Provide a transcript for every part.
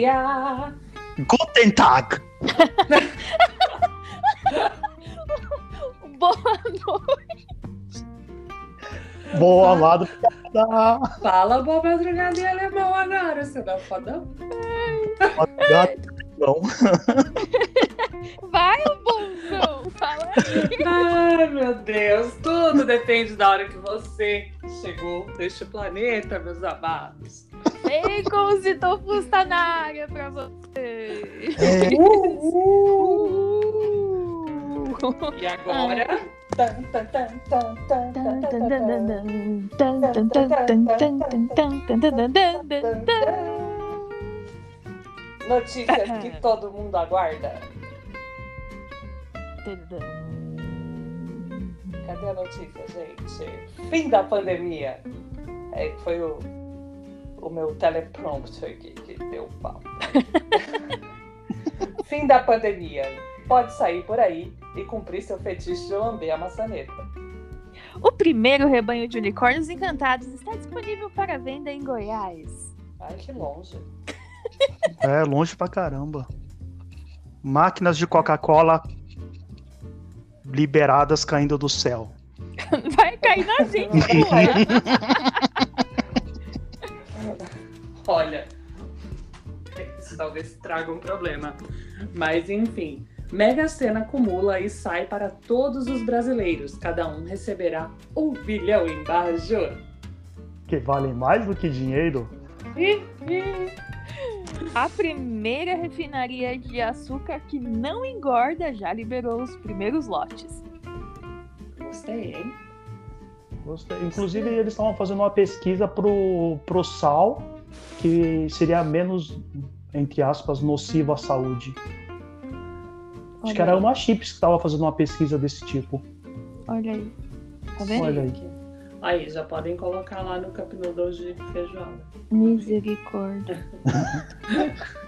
dia. Guten Tag! Boa noite. Boa lado. Fala boa madrugada em alemão agora, você não é fodão? Não. Vai, ô bonzão. Fala aí. Ai, meu Deus, tudo depende da hora que você chegou neste planeta, meus amados. Bacon se tofu está na área pra você. É. Uhul. Uhul. E agora? Ai. Notícias que todo mundo aguarda. Cadê a notícia, gente? Fim da pandemia. É, foi o o meu teleprompter que, que deu pau. Fim da pandemia. Pode sair por aí e cumprir seu fetiche de lamber a maçaneta. O primeiro rebanho de unicórnios encantados está disponível para venda em Goiás. Ai, que longe. É, longe pra caramba. Máquinas de Coca-Cola liberadas caindo do céu. Vai cair na gente, porra. Olha, isso talvez traga um problema. Mas enfim, Mega Sena acumula e sai para todos os brasileiros. Cada um receberá um bilhão em barra de ouro. Que valem mais do que dinheiro. A primeira refinaria de açúcar que não engorda já liberou os primeiros lotes. Gostei, hein? Gostei. Inclusive, eles estavam fazendo uma pesquisa pro, pro sal, que seria menos, entre aspas, nocivo à saúde. Acho que Olha era aí, uma chips que estava fazendo uma pesquisa desse tipo. Olha aí. Tá vendo? Olha aí. Aí, já podem colocar lá no Cup Noodles de feijoada. Misericórdia.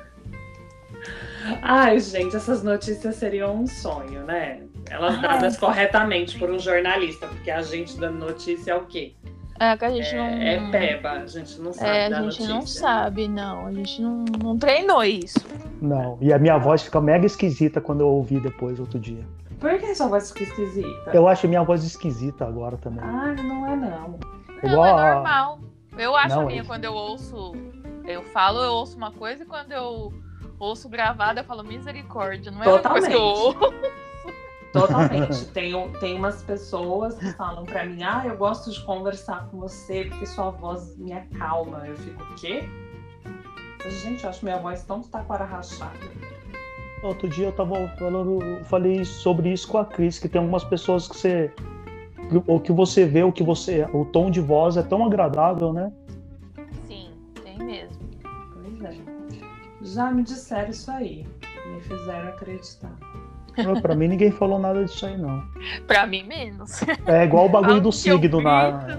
Ai, gente, essas notícias seriam um sonho, né? Elas Ai. dadas corretamente por um jornalista, porque a gente dando notícia é o quê? É que a gente não. É, é peba, a gente não sabe É, a gente notícia. não sabe, não. A gente não, não treinou isso. Não. E a minha voz fica mega esquisita quando eu ouvi depois, outro dia. Por que sua voz fica esquisita? Eu acho minha voz esquisita agora também. Ah, não é não. Não, Igual é normal. Eu acho Não, a minha é- quando eu ouço. Eu falo, eu ouço uma coisa e quando eu ouço gravada, eu falo misericórdia. Não é uma coisa que eu Totalmente. ouço. Totalmente. tem, tem umas pessoas que falam pra mim, ah, eu gosto de conversar com você porque sua voz me acalma. Eu fico, o quê? Gente, eu acho minha voz tão taquara rachada. Outro dia eu tava falando, eu falei sobre isso com a Cris, que tem algumas pessoas que você. O que você vê, o que você. O tom de voz é tão agradável, né? Sim, tem mesmo. Pois é. Já me disseram isso aí. Me fizeram acreditar. Pra mim ninguém falou nada disso aí, não. Pra mim, menos. É igual o bagulho do signo na.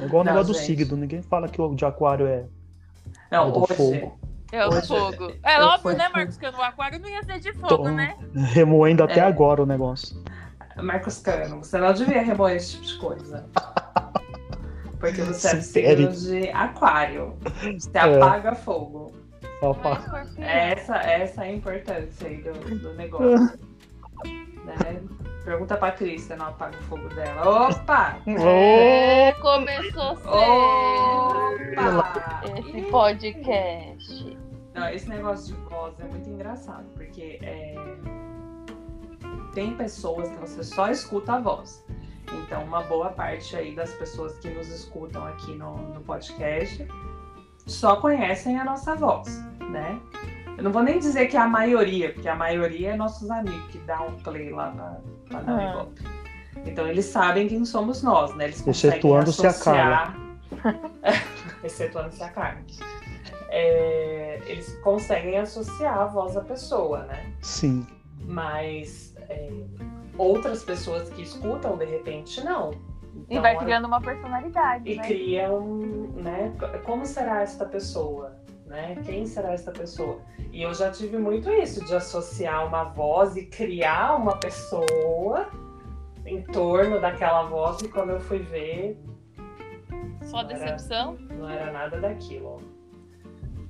É igual o Não, negócio do gente. signo. Ninguém fala que o de aquário é, é Não, do hoje, fogo. É o Hoje fogo. É eu óbvio, né, Marcos? Que no aquário não ia ser de fogo, Tô- né? Remoendo até É. agora o negócio. Marcos Cano, você não devia remoer esse tipo de coisa. Porque você é signo de aquário. Você É. apaga fogo. Só Não é fa- escorpião. Essa, essa é a importância aí do, do negócio. né? Pergunta pra Cris se não apaga o fogo dela. Opa! É, começou cedo Opa! esse podcast. Não, esse negócio de voz é muito engraçado, porque é, tem pessoas que você só escuta a voz. Então, uma boa parte aí das pessoas que nos escutam aqui no, no podcast só conhecem a nossa voz, né? Eu não vou nem dizer que é a maioria, porque a maioria é nossos amigos que dão um play lá pra dar um Ah. Então, eles sabem quem somos nós, né? Eles conseguem Excetuando-se a associar... Excetuando-se a Carla. É, eles conseguem associar a voz da pessoa, né? Sim. Mas é, outras pessoas que escutam, de repente, não. E Então, vai a- criando uma personalidade, e né? criam, né? Como será esta pessoa? Né? Quem será esta pessoa? E eu já tive muito isso, de associar uma voz e criar uma pessoa em torno daquela voz, e quando eu fui ver, Só decepção. não era nada daquilo.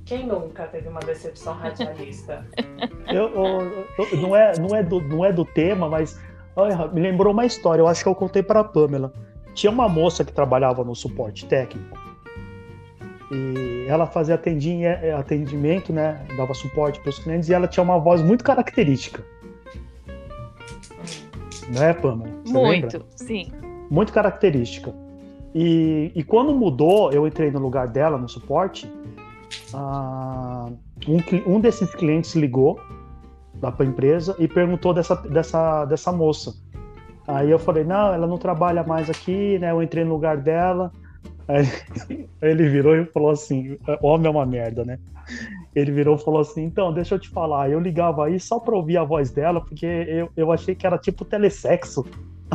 Quem nunca teve uma decepção radialista? Eu, eu- eu- não, é, não, é do, não é do tema, mas olha, me lembrou uma história. Eu acho que eu contei para a Pamela. Tinha uma moça que trabalhava no suporte técnico e ela fazia atendi- atendimento, né? Dava suporte para os clientes e ela tinha uma voz muito característica, não é, Pamela? Você Muito, lembra? sim. muito característica. E, e quando mudou, eu entrei no lugar dela no suporte. ah, um, um desses clientes ligou lá para a empresa e perguntou dessa, dessa, dessa moça. Aí eu falei: Não, ela não trabalha mais aqui, né? Eu entrei no lugar dela. Aí ele virou e falou assim: Homem é uma merda, né? Ele virou e falou assim: Então, deixa eu te falar. Eu ligava aí só para ouvir a voz dela, porque eu, eu achei que era tipo telesexo.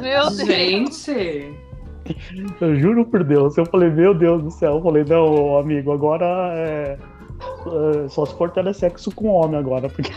Meu Deus. Gente, Eu juro por Deus. Eu falei, meu Deus do céu. Eu falei, não, amigo, agora é. é, Só se for telesexo com homem agora, porque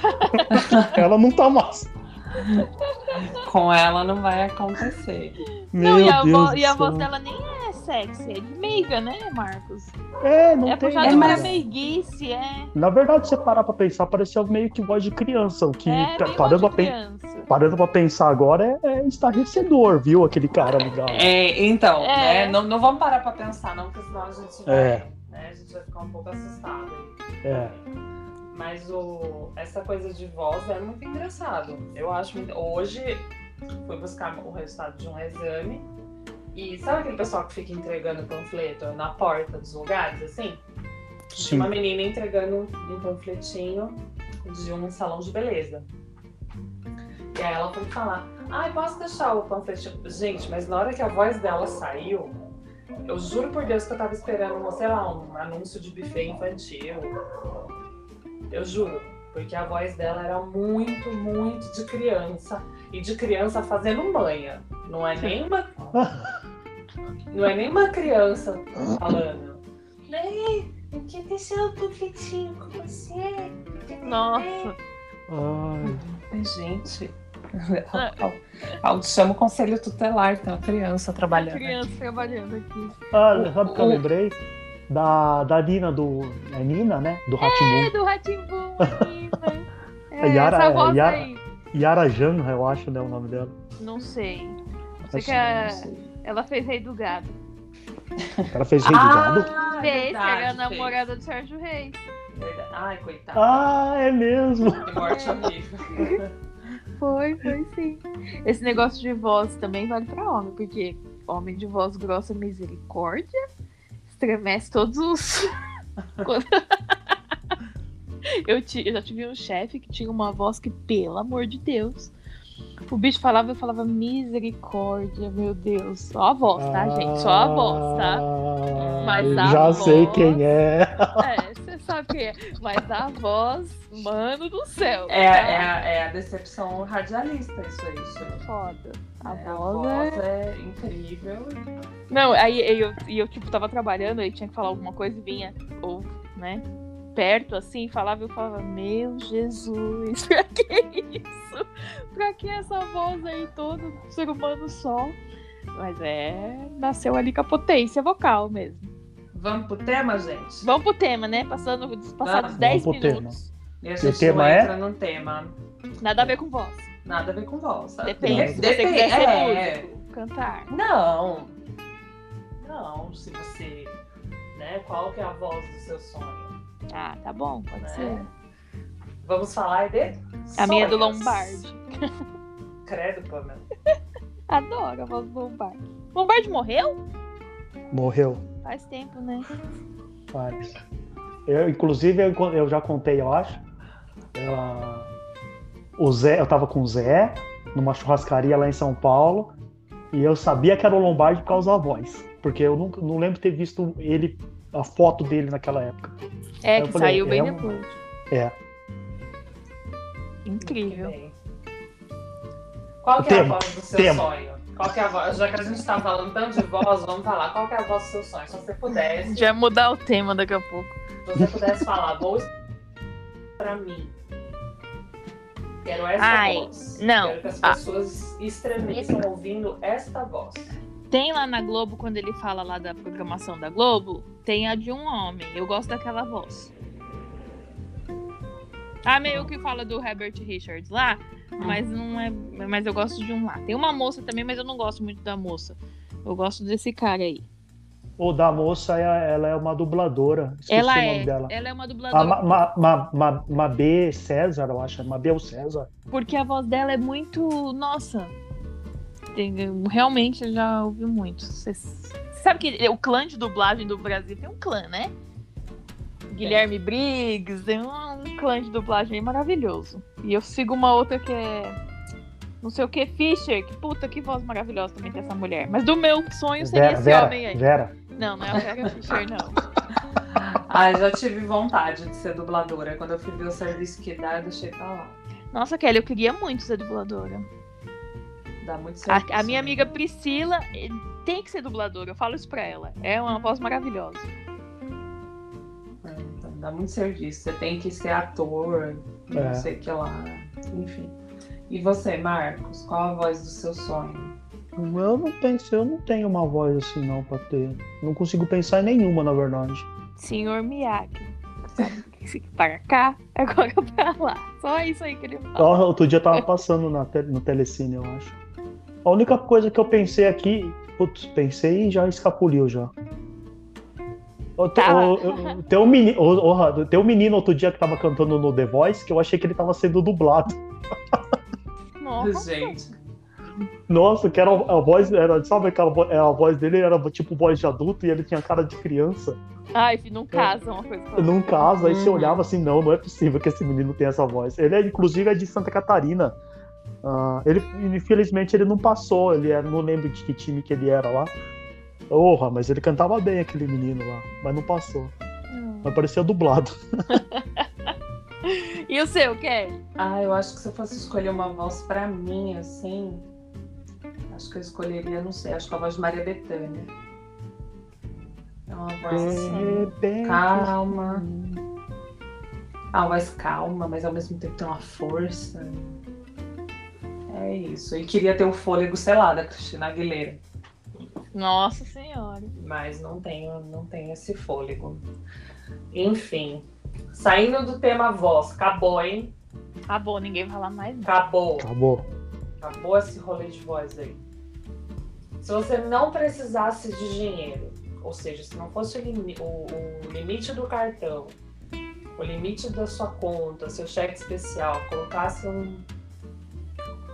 ela não tá mais. com ela não vai acontecer. Meu Não, e a, Deus vo- e a voz dela nem é sexy, é de meiga, né, Marcos? É, não é tem. puxada É, pra mas- meiguice, é. Na verdade, se você parar pra pensar, parecia meio que voz de criança. O que, é parando, voz pra criança. parando pra pensar agora, é, é estarrecedor, viu? Aquele cara ligado. É, então, É. né? Não, não vamos parar pra pensar, não, porque senão a gente vai, É. né, a gente vai ficar um pouco assustado. aí. É. Mas o, essa coisa de voz é muito engraçado. Eu acho muito. Hoje fui buscar o resultado de um exame. E sabe aquele pessoal que fica entregando panfleto na porta dos lugares, assim? Sim. Uma menina entregando um, um panfletinho de um salão de beleza. E aí ela foi falar, ai, posso deixar o panfletinho? Gente, mas na hora que a voz dela saiu, eu juro por Deus que eu tava esperando, sei lá, um anúncio de buffet infantil. Eu juro. Porque a voz dela era muito, muito de criança. E de criança fazendo manha. Não é nem uma. Não é nem uma criança falando. Ei, eu quero deixar o panfletinho com você. Nossa. Ai. Gente. Eu chamo o conselho tutelar, tem uma criança trabalhando. Criança trabalhando aqui. Ah, sabe o que eu O- lembrei? Da, da Nina do. É Nina, né? Do É Ratimbu. do Ratimbu, menina. É, Yara- essa voz Yara- aí. Yara Janra, eu acho, né? O nome dela. Não sei. Sei Acho que é- ela fez Rei do Gado. Ela fez Rei do Gado. Ah, fez, que verdade, era a fez. namorada do Sérgio Reis. Verdade. Ai, coitada. Ah, é mesmo. Que morte. Foi, foi sim. Esse negócio de voz também vale pra homem, porque homem de voz grossa, misericórdia, estremece todos os. Eu, eu já tive um chefe que tinha uma voz que, pelo amor de Deus. O bicho falava, eu falava misericórdia, meu Deus. Só a voz, tá, gente? Só a voz, tá? Mas a já voz- sei quem é. É, você sabe quem é. Mas a voz, mano do céu. É, tá? é, a- é a decepção radialista, isso aí. Isso aí. Foda. A É, voz é. voz é incrível. Não, aí aí eu, e eu, tipo, tava trabalhando, aí tinha que falar alguma coisa e vinha, ou, né, perto, assim, falava, eu falava, meu Jesus, pra que isso? Pra que essa voz aí toda, um ser humano só? Mas é, nasceu ali com a potência vocal mesmo. Vamos pro tema, gente? Vamos pro tema, né? Passando dos passados Vamos 10 pro minutos. E a gente tema é? entra no tema. Nada a ver com voz. Nada a ver com voz. Depende, se você Depende, quiser ser é. músico, cantar. Não. Não, se você. Né, qual que é a voz do seu sonho? Ah, tá bom, pode Né? ser. Vamos falar de. A minha é do. Lombardi. Credo, Pamela. Adoro a voz do Lombardi. Lombardi morreu? Morreu. Faz tempo, né? Faz. Eu, inclusive, eu, eu já contei, eu acho. Ela- o Zé, eu tava com o Zé numa churrascaria lá em São Paulo e eu sabia que era o Lombardi por causa da voz. Porque eu não, não lembro de ter visto ele, a foto dele naquela época. É, que falei, saiu bem é um- depois. É. Incrível. Bem. Qual que é a voz do seu tema. sonho? Qual que é a voz? Já que a gente tá falando tanto de voz, vamos falar. Qual que é a voz do seu sonho? Se você A pudesse, gente vai mudar o tema daqui a pouco. se você pudesse falar, vou pra mim. Quero essa Ai, voz. não. Quero que as Ah. pessoas estremeçam ouvindo esta voz. Tem lá na Globo, quando ele fala lá da programação da Globo, tem a de um homem. Eu gosto daquela voz. Ah, meio que fala do Herbert Richards lá, mas não é. Mas eu gosto de um lá. Tem uma moça também, mas eu não gosto muito da moça. Eu gosto desse cara aí. O da moça, é- ela é uma dubladora. Esqueci ela o é. nome dela. Ela é uma A dubladora. Ma, Ma, Ma, Ma, Mabê César, eu acho. Mabel César. Porque a voz dela é muito. Nossa. Realmente eu já ouvi muito. Você sabe que o clã de dublagem do Brasil tem um clã, né? Guilherme Briggs, tem um clã de dublagem maravilhoso. E eu sigo uma outra que é. Não sei o que, Fischer. Que puta, que voz maravilhosa também tem essa mulher. Mas do meu sonho seria Vera, esse Vera, homem aí. Vera. Não, não é a Vera Fischer, não. Ah, já tive vontade de ser dubladora. Quando eu fui ver o serviço que dá, eu deixei pra lá. Nossa, Kelly, eu queria muito ser dubladora. Dá muito certo. A, a minha amiga Priscila eh, tem que ser dubladora, eu falo isso pra ela. É uma voz maravilhosa. Dá muito serviço. Você tem que ser ator, É. não sei o que lá. Enfim. E você, Marcos? Qual a voz do seu sonho? Eu não penso, eu não tenho uma voz assim não pra ter. Não consigo pensar em nenhuma, na verdade. Senhor Miyagi. Para cá, agora pra lá. Só isso aí que ele fala. Outro dia tava passando na te- no Telecine, eu acho. A única coisa que eu pensei aqui, putz, pensei e já escapuliu já. O, Tá. o, o- tem, um menino, o, o- tem um menino outro dia que tava cantando no The Voice que eu achei que ele tava sendo dublado. Nossa. Gente. Nossa, que era a voz, era, sabe aquela vo- a voz dele era tipo voz de adulto e ele tinha cara de criança. Ai, não casa uma coisa com a outra. Num caso, aí você Uhum. olhava assim, não, não é possível que esse menino tenha essa voz. Ele é, inclusive, é de Santa Catarina. Ah, ele, infelizmente, ele não passou, ele era, não lembro de que time que ele era lá. Porra, mas ele cantava bem aquele menino lá, mas não passou. Hum. Mas parecia dublado. E o seu, Kelly? Ah, eu acho que se eu fosse escolher uma voz pra mim, assim. Acho que eu escolheria, não sei, acho que a voz de Maria Bethânia. É uma voz assim. Calma. Ah, uma voz calma, mas ao mesmo tempo tem uma força. É isso. E queria ter o fôlego, sei lá, da Cristina Aguilera. Nossa senhora. Mas não tenho, não tenho esse fôlego. Enfim. Saindo do tema voz, acabou, hein? Acabou, ninguém vai falar mais nada. Acabou. Acabou. Acabou esse rolê de voz aí. Se você não precisasse de dinheiro, ou seja, se não fosse o, o- o limite do cartão, o limite da sua conta, seu cheque especial, colocasse um,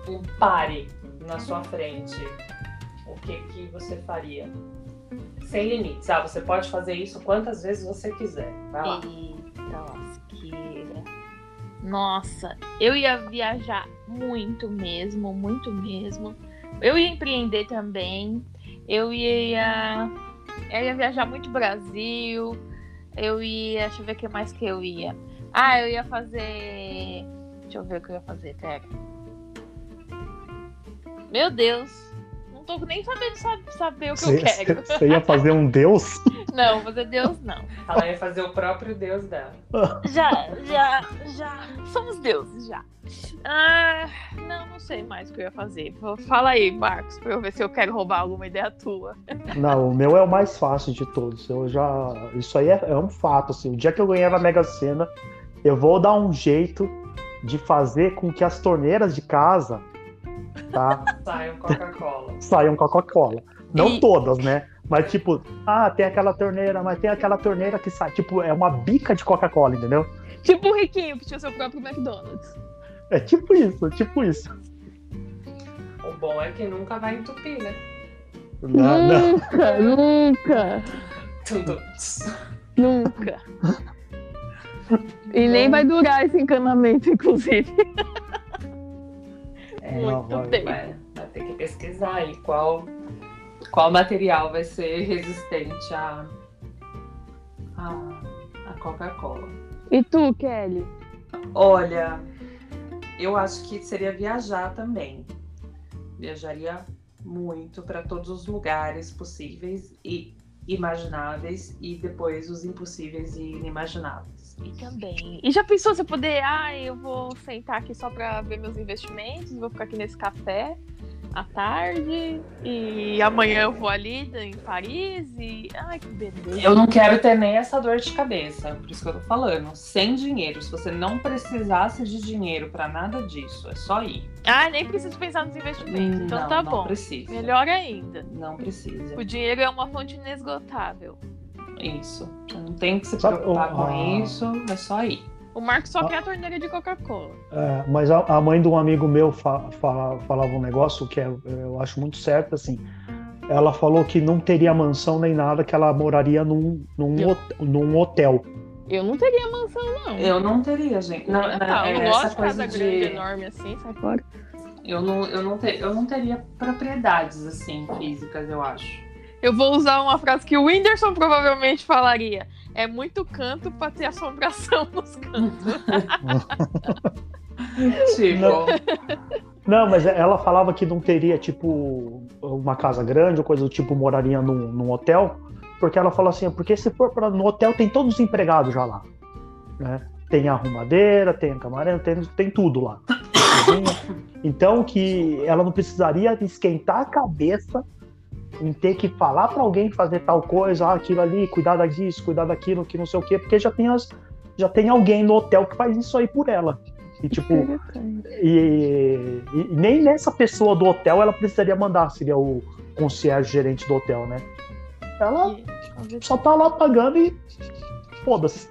um pare na sua frente, o que, que você faria? Sem limites. Ah, você pode fazer isso quantas vezes você quiser. Vai lá. Eita lasqueira. Nossa, eu ia viajar muito mesmo, muito mesmo. Eu ia empreender também. Eu ia. Eu ia viajar muito Brasil. Eu ia. Deixa eu ver o que mais que eu ia. Ah, eu ia fazer. Deixa eu ver o que eu ia fazer, pera. Meu Deus. Não tô nem sabendo sab- saber o que eu quero. Você ia fazer um deus? Não, fazer Deus não. Ela ia fazer o próprio Deus dela. Já, já, já. Somos deuses, já. Ah, não, não sei mais o que eu ia fazer. Fala aí, Marcos, pra eu ver se eu quero roubar alguma ideia tua. Não, o meu é o mais fácil de todos. Eu já. Isso aí é, é um fato. Assim. O dia que eu ganhar na Mega Sena, eu vou dar um jeito de fazer com que as torneiras de casa tá, Saiam Coca-Cola. saiam Coca-Cola. Não E- todas, né? Mas tipo, ah, tem aquela torneira, mas tem aquela torneira que sai. Tipo, é uma bica de Coca-Cola, entendeu? Tipo o riquinho que tinha seu próprio McDonald's. É tipo isso, tipo isso. O bom é que nunca vai entupir, né? Não, não. Nunca, nunca, Tudo. nunca. E nem vai durar esse encanamento, inclusive. É, Muito vai- bem. vai, vai ter que pesquisar aí qual, qual material vai ser resistente à, à, à Coca-Cola. E tu, Kelly? Olha, eu acho que seria viajar também. Viajaria muito para todos os lugares possíveis e imagináveis e depois os impossíveis e inimagináveis. E também. E já pensou você poder, ah, eu vou sentar aqui só pra ver meus investimentos, vou ficar aqui nesse café à tarde e amanhã eu vou ali em Paris e. Ai, que beleza. Eu não quero ter nem essa dor de cabeça, por isso que eu tô falando. Sem dinheiro, se você não precisasse de dinheiro para nada disso, é só ir. Ah, nem preciso pensar nos investimentos, então não, tá não bom. precisa. Melhor ainda. Não precisa. O dinheiro é uma fonte inesgotável. Isso. Você não tem que se Sabe, preocupar o- com a- isso, é só ir. O Marcos só Ah. quer a torneira de Coca-Cola. É, mas a, a mãe de um amigo meu fa- fa- falava um negócio que é- eu acho muito certo, assim. Ela falou que não teria mansão nem nada, que ela moraria num, num, Eu- hot- num hotel. Eu não teria mansão, não. Eu não teria, gente. Não, Não, não, tá, eu não gosto essa de coisa casa grande, de. enorme assim, sai fora. Eu não, eu, não te- eu não teria propriedades assim físicas, eu acho. Eu vou usar uma frase que o Whindersson provavelmente falaria. É muito canto pra ter assombração nos cantos. Tipo, Não. Não, mas ela falava que não teria, tipo, uma casa grande ou coisa do tipo, moraria num, num hotel, porque ela falou assim, porque se for para no hotel tem todos os empregados já lá, né? Tem a arrumadeira, tem a camareira, tem, tem tudo lá. Então que ela não precisaria esquentar a cabeça em ter que falar para alguém fazer tal coisa, ah, aquilo ali, cuidar disso, cuidar daquilo, que não sei o quê, porque já tem as, já tem alguém no hotel que faz isso aí por ela. E tipo, e, e nem nessa pessoa do hotel ela precisaria mandar, seria o concierge gerente do hotel, né? Ela só tá lá pagando e foda-se.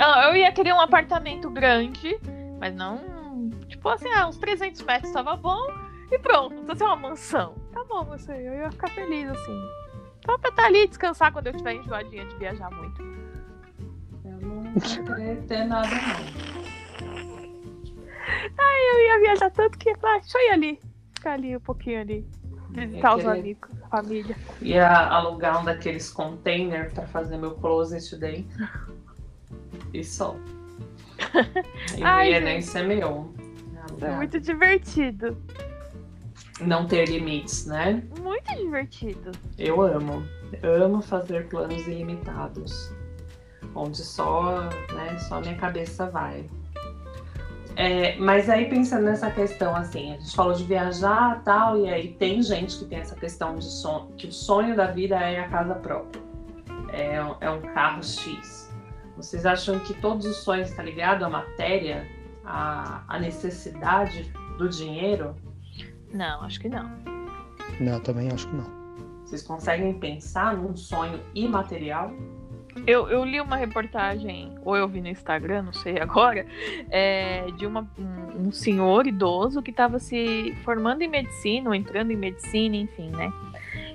Não, eu ia querer um apartamento grande, mas não. Tipo assim, ah, uns 300 metros tava bom e pronto. Não precisa ser uma mansão. Tá bom, você. Eu ia ficar feliz assim. Só pra estar ali e descansar quando eu estiver enjoadinha de viajar muito. eu não querer ter nada, não. Eu ia viajar tanto que. Ah, deixa eu ir ali. Ficar ali um pouquinho ali. Visitar Eu os queria- amigos, a família. Ia alugar um daqueles containers pra fazer meu closet dentro. E só. E não Ai, ia gente. nem ser meu. É Alugar. muito divertido. Não ter limites, né? Muito divertido. Eu amo. Amo fazer planos ilimitados. Onde só, né, só minha cabeça vai. É, mas aí pensando nessa questão, assim, a gente falou de viajar tal, e aí tem gente que tem essa questão de sonho, que o sonho da vida é a casa própria. É, um- é um carro X. Vocês acham que todos os sonhos estão ligados à matéria, à, à necessidade do dinheiro? Não, acho que não. Não, também acho que não. Vocês conseguem pensar num sonho imaterial? Eu, eu li uma reportagem, ou eu vi no Instagram, não sei agora, é, de uma- um, um senhor idoso que estava se formando em medicina, ou entrando em medicina, enfim, né?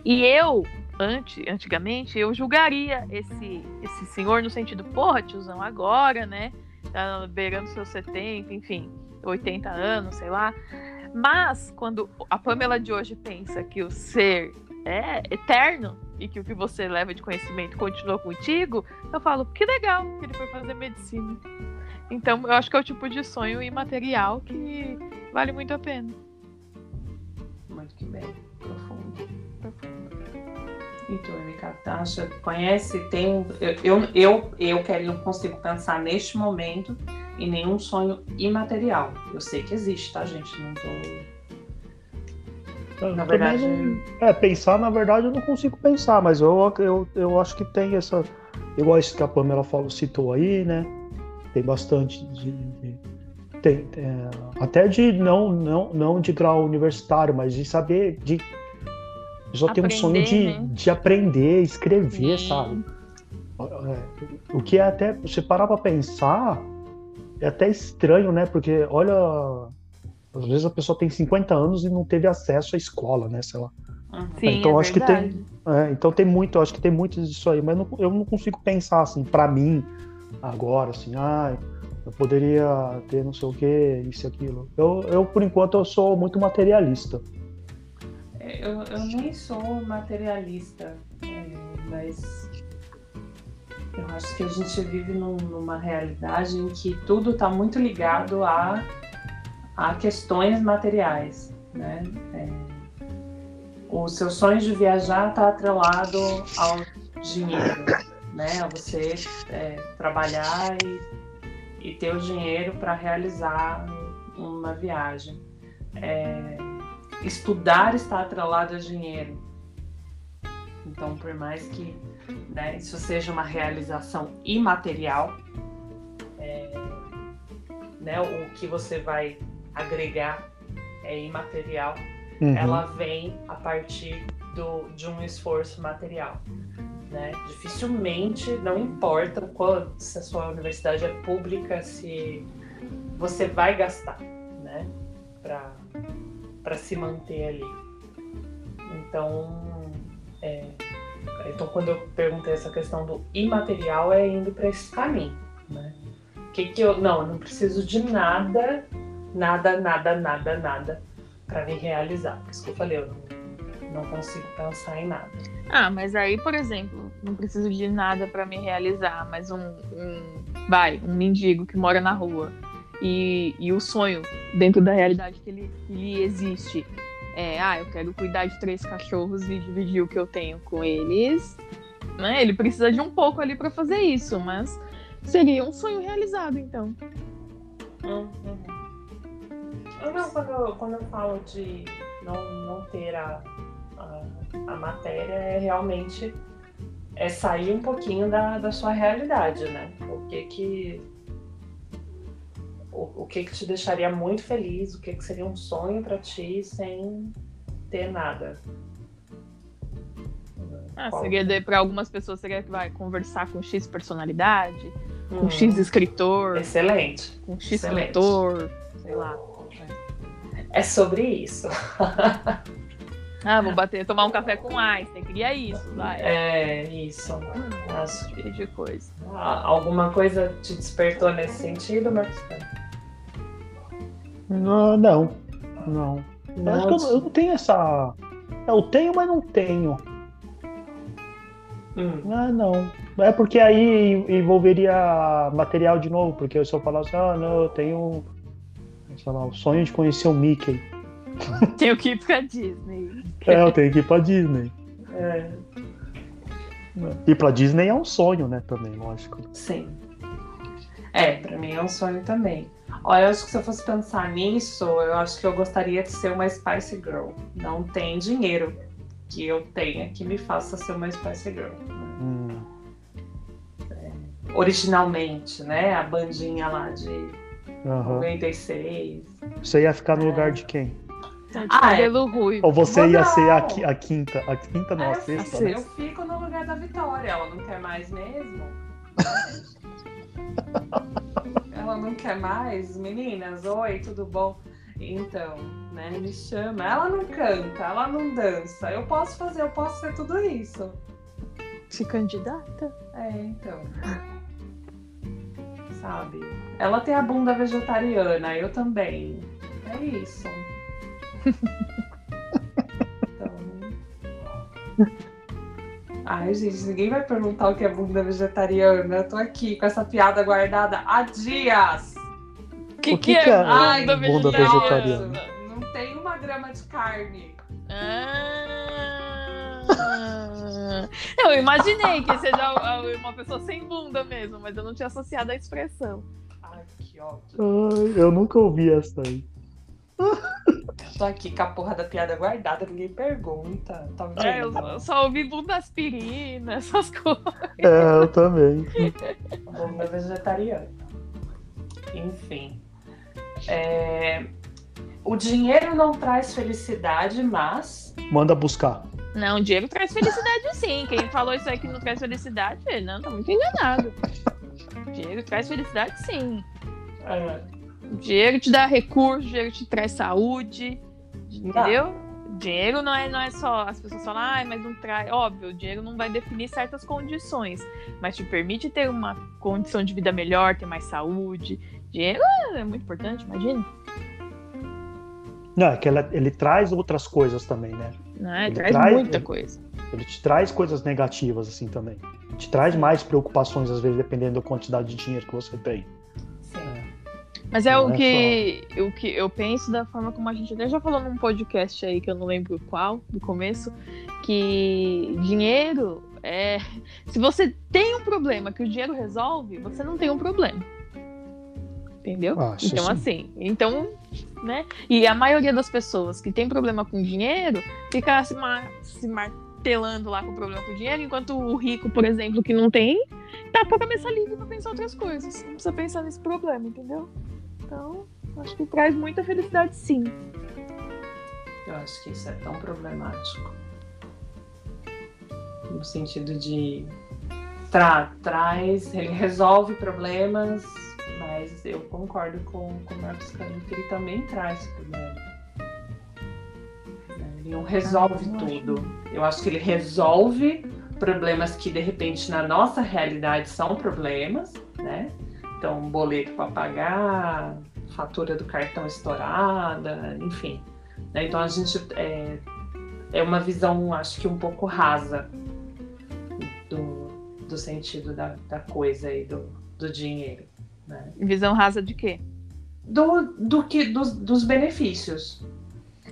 E eu, ante, antigamente, eu julgaria esse, esse senhor no sentido, porra, tiozão, agora, né? Tá beirando seus 70, enfim, 80 anos, sei lá. Mas quando a Pamela de hoje pensa que o ser é eterno e que o que você leva de conhecimento continua contigo, eu falo, que legal que ele foi fazer medicina. Então, eu acho que é o tipo de sonho imaterial que vale muito a pena. Muito que bem, profundo. E tu, Erika, acha, conhece, tem. Eu, eu, eu, eu Kelly, não consigo pensar neste momento em nenhum sonho imaterial. Eu sei que existe, tá, gente? Não tô. Na Também verdade- não- é, pensar, na verdade, eu não consigo pensar, mas eu, eu, eu acho que tem essa. Igual isso que a Pamela falou, citou aí, né? Tem bastante de. de- tem, é, até de não, não, não de grau universitário, mas de saber. De, só tem um sonho de, Aprender, né? de aprender, escrever, Sim. sabe? É, O que é até. Você parar pra pensar, é até estranho, né? Porque olha. Às vezes a pessoa tem 50 anos e não teve acesso à escola, né? Sei lá. Uhum. Sim, Então, é acho que tem- É, então tem muito, acho que tem muito disso aí, mas não- eu não consigo pensar assim, pra mim, agora, assim, ah, eu poderia ter não sei o que, isso e aquilo. Eu, eu, por enquanto, eu sou muito materialista. É, Eu, eu nem sou materialista, é, mas eu acho que a gente vive num- numa realidade em que tudo está muito ligado a, a questões materiais, né? É, o seu sonho de viajar está atrelado ao dinheiro, né? A você é, trabalhar e, e ter o dinheiro para realizar uma viagem. É, estudar está atrelado a dinheiro. Então, por mais que né, isso seja uma realização imaterial, é, né, o que você vai agregar é imaterial, uhum. ela vem a partir do, de um esforço material. Né? Dificilmente, não importa o quanto, se a sua universidade é pública, se você vai gastar né? para se manter ali. Então, é, então, quando eu perguntei essa questão do imaterial, é indo para esse caminho. Né? Que que eu, não, eu não preciso de nada, nada, nada, nada, nada para me realizar. Por isso que eu falei, eu não, não consigo pensar em nada. Ah, mas aí, por exemplo, não preciso de nada para me realizar, mas um, um, vai, um mendigo que mora na rua e, e o sonho dentro da realidade que ele, ele existe é, ah, eu quero cuidar de três cachorros e dividir o que eu tenho com eles. Né? Ele precisa de um pouco ali para fazer isso, mas seria um sonho realizado, então. Uhum. Não, quando eu, quando eu falo de não, não ter a, a, a matéria, é realmente é sair um pouquinho da, da sua realidade, né? O que que o, o que que te deixaria muito feliz, o que que seria um sonho para ti sem ter nada. Ah, seria para algumas pessoas seria que vai conversar com X personalidade, hum. com X escritor. Excelente. Com X Excelente. leitor, sei lá. É sobre isso. ah, vou bater, tomar um café com Einstein, queria isso, vai. É, isso. Hum, Acho que de coisa. Ah, alguma coisa te despertou nesse sentido, Marcos? Não, não. Não. Eu acho que eu, eu, não tenho essa. Eu tenho, mas não tenho. Hum. Ah, não. É porque aí envolveria material de novo, porque se eu falasse, ah, não, eu tenho. Sei lá, o sonho de conhecer o Mickey. Tenho que ir pra Disney. É, eu tenho que ir pra Disney. É. Ir pra Disney é um sonho, né, também, lógico. Sim. É, pra mim é um sonho também. Olha, eu acho que se eu fosse pensar nisso, eu acho que eu gostaria de ser uma Spice Girl. Não tem dinheiro que eu tenha que me faça ser uma Spice Girl. Hum. É, originalmente, né? A bandinha lá de uhum. 96. Você ia ficar no é. lugar de quem? Tá ah, é. Ou você ia ser a, a, quinta? A quinta não, a sexta. Eu, eu fico no lugar da Vitória. Ela não quer mais mesmo. ela não quer mais? Meninas, oi, tudo bom? Então, né, me chama. Ela não canta, ela não dança. Eu posso fazer, eu posso ser tudo isso. Se candidata? É, então. Sabe? Ela tem a bunda vegetariana, eu também. É isso. então. Ai, gente, ninguém vai perguntar o que é bunda vegetariana. Eu tô aqui com essa piada guardada há dias. O que, que, que, é, é Ai, bunda, bunda vegetariana? Não tem uma grama de carne. Ah, eu imaginei que seja uma pessoa sem bunda mesmo, mas eu não tinha associado a expressão. Ai, que ótimo. Ai, eu nunca ouvi essa aí. Tô aqui com a porra da piada guardada, ninguém pergunta. Tá vendo? É, eu só ouvi bunda aspirina, essas coisas. É, eu também. Bunda vegetariana. Enfim. É... O dinheiro não traz felicidade, mas. Manda buscar. Não, o dinheiro traz felicidade sim. Quem falou isso aí que não traz felicidade, não, tá muito enganado. O dinheiro traz felicidade sim. É. O dinheiro te dá recurso, o dinheiro te traz saúde, entendeu? Tá. Dinheiro não é, não é só. As pessoas falam, ah, mas não traz. Óbvio, o dinheiro não vai definir certas condições, mas te permite ter uma condição de vida melhor, ter mais saúde. Dinheiro é muito importante, imagina. Não, é que ele, ele traz outras coisas também, né? Não, ele, ele traz, traz, muita ele, coisa. Ele te traz coisas negativas, assim, também. Te traz mais preocupações, às vezes, dependendo da quantidade de dinheiro que você tem. Mas é o é que, o que eu penso da forma como a gente até já falou num podcast aí, que eu não lembro qual, do começo, que dinheiro é. Se você tem um problema que o dinheiro resolve, você não tem um problema. Entendeu? Isso então, sim. assim, então, né? E a maioria das pessoas que tem problema com dinheiro fica se, mar- se martelando lá com o problema com dinheiro, enquanto o rico, por exemplo, que não tem, tá com a cabeça livre pra pensar outras coisas. Não precisa pensar nesse problema, entendeu? Então, acho que traz muita felicidade, sim. Eu acho que isso é tão problemático. No sentido de tra traz, ele resolve problemas, mas eu concordo com, com o Marcos Canino que ele também traz problema. Ele não resolve Ah, tudo. Eu acho que ele resolve problemas que de repente na nossa realidade são problemas, né? Então, um boleto para pagar, fatura do cartão estourada, enfim. né? Então a gente é, é uma visão, acho que um pouco rasa do, do sentido da, da coisa e do, do dinheiro. Né? Visão rasa de quê? Do, do que, dos, dos benefícios.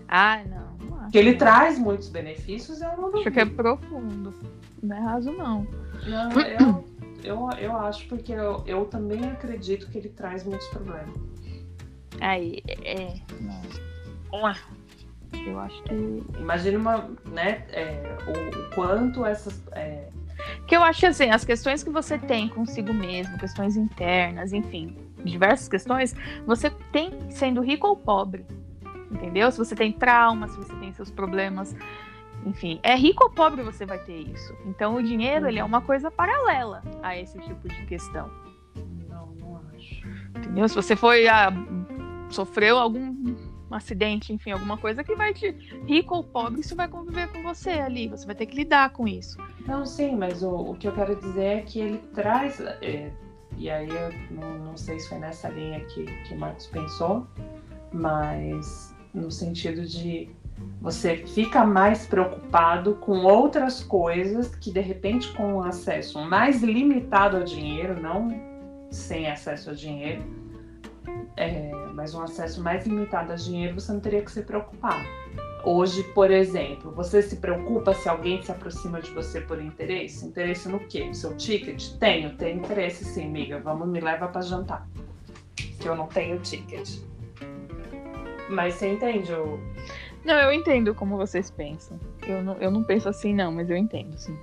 Ah, não. não Que ele traz muitos benefícios, eu não Acho que é profundo. Não é raso, não. Não, eu, eu, eu acho porque eu, eu também acredito que ele traz muitos problemas. Aí, é. Não. Ué. Eu acho que. Imagina uma, né, é, o, o quanto essas. é, Que eu acho assim, as questões que você tem consigo mesmo, questões internas, enfim, diversas questões, você tem sendo rico ou pobre. Entendeu? Se você tem trauma, se você tem seus problemas. Enfim, é rico ou pobre você vai ter isso. Então o dinheiro, ele é uma coisa paralela a esse tipo de questão. não, não acho. Entendeu? Se você foi a, sofreu algum acidente, enfim, alguma coisa que vai te rico ou pobre, isso vai conviver com você ali, você vai ter que lidar com isso. Não, sim, mas o, o que eu quero dizer é que ele traz. é, e aí eu não, não sei se foi nessa linha que, que o Marcos pensou, mas no sentido de você fica mais preocupado com outras coisas que de repente com um acesso mais limitado ao dinheiro, não sem acesso ao dinheiro, é, mas um acesso mais limitado ao dinheiro, você não teria que se preocupar. Hoje, por exemplo, você se preocupa se alguém se aproxima de você por interesse? Interesse no quê? Seu ticket? Tenho, tenho interesse sim, amiga. Vamos, me leva para jantar. Que eu não tenho ticket. Mas você entende? o- Não, eu entendo como vocês pensam. Eu não, eu não penso assim, não, mas eu entendo, sim.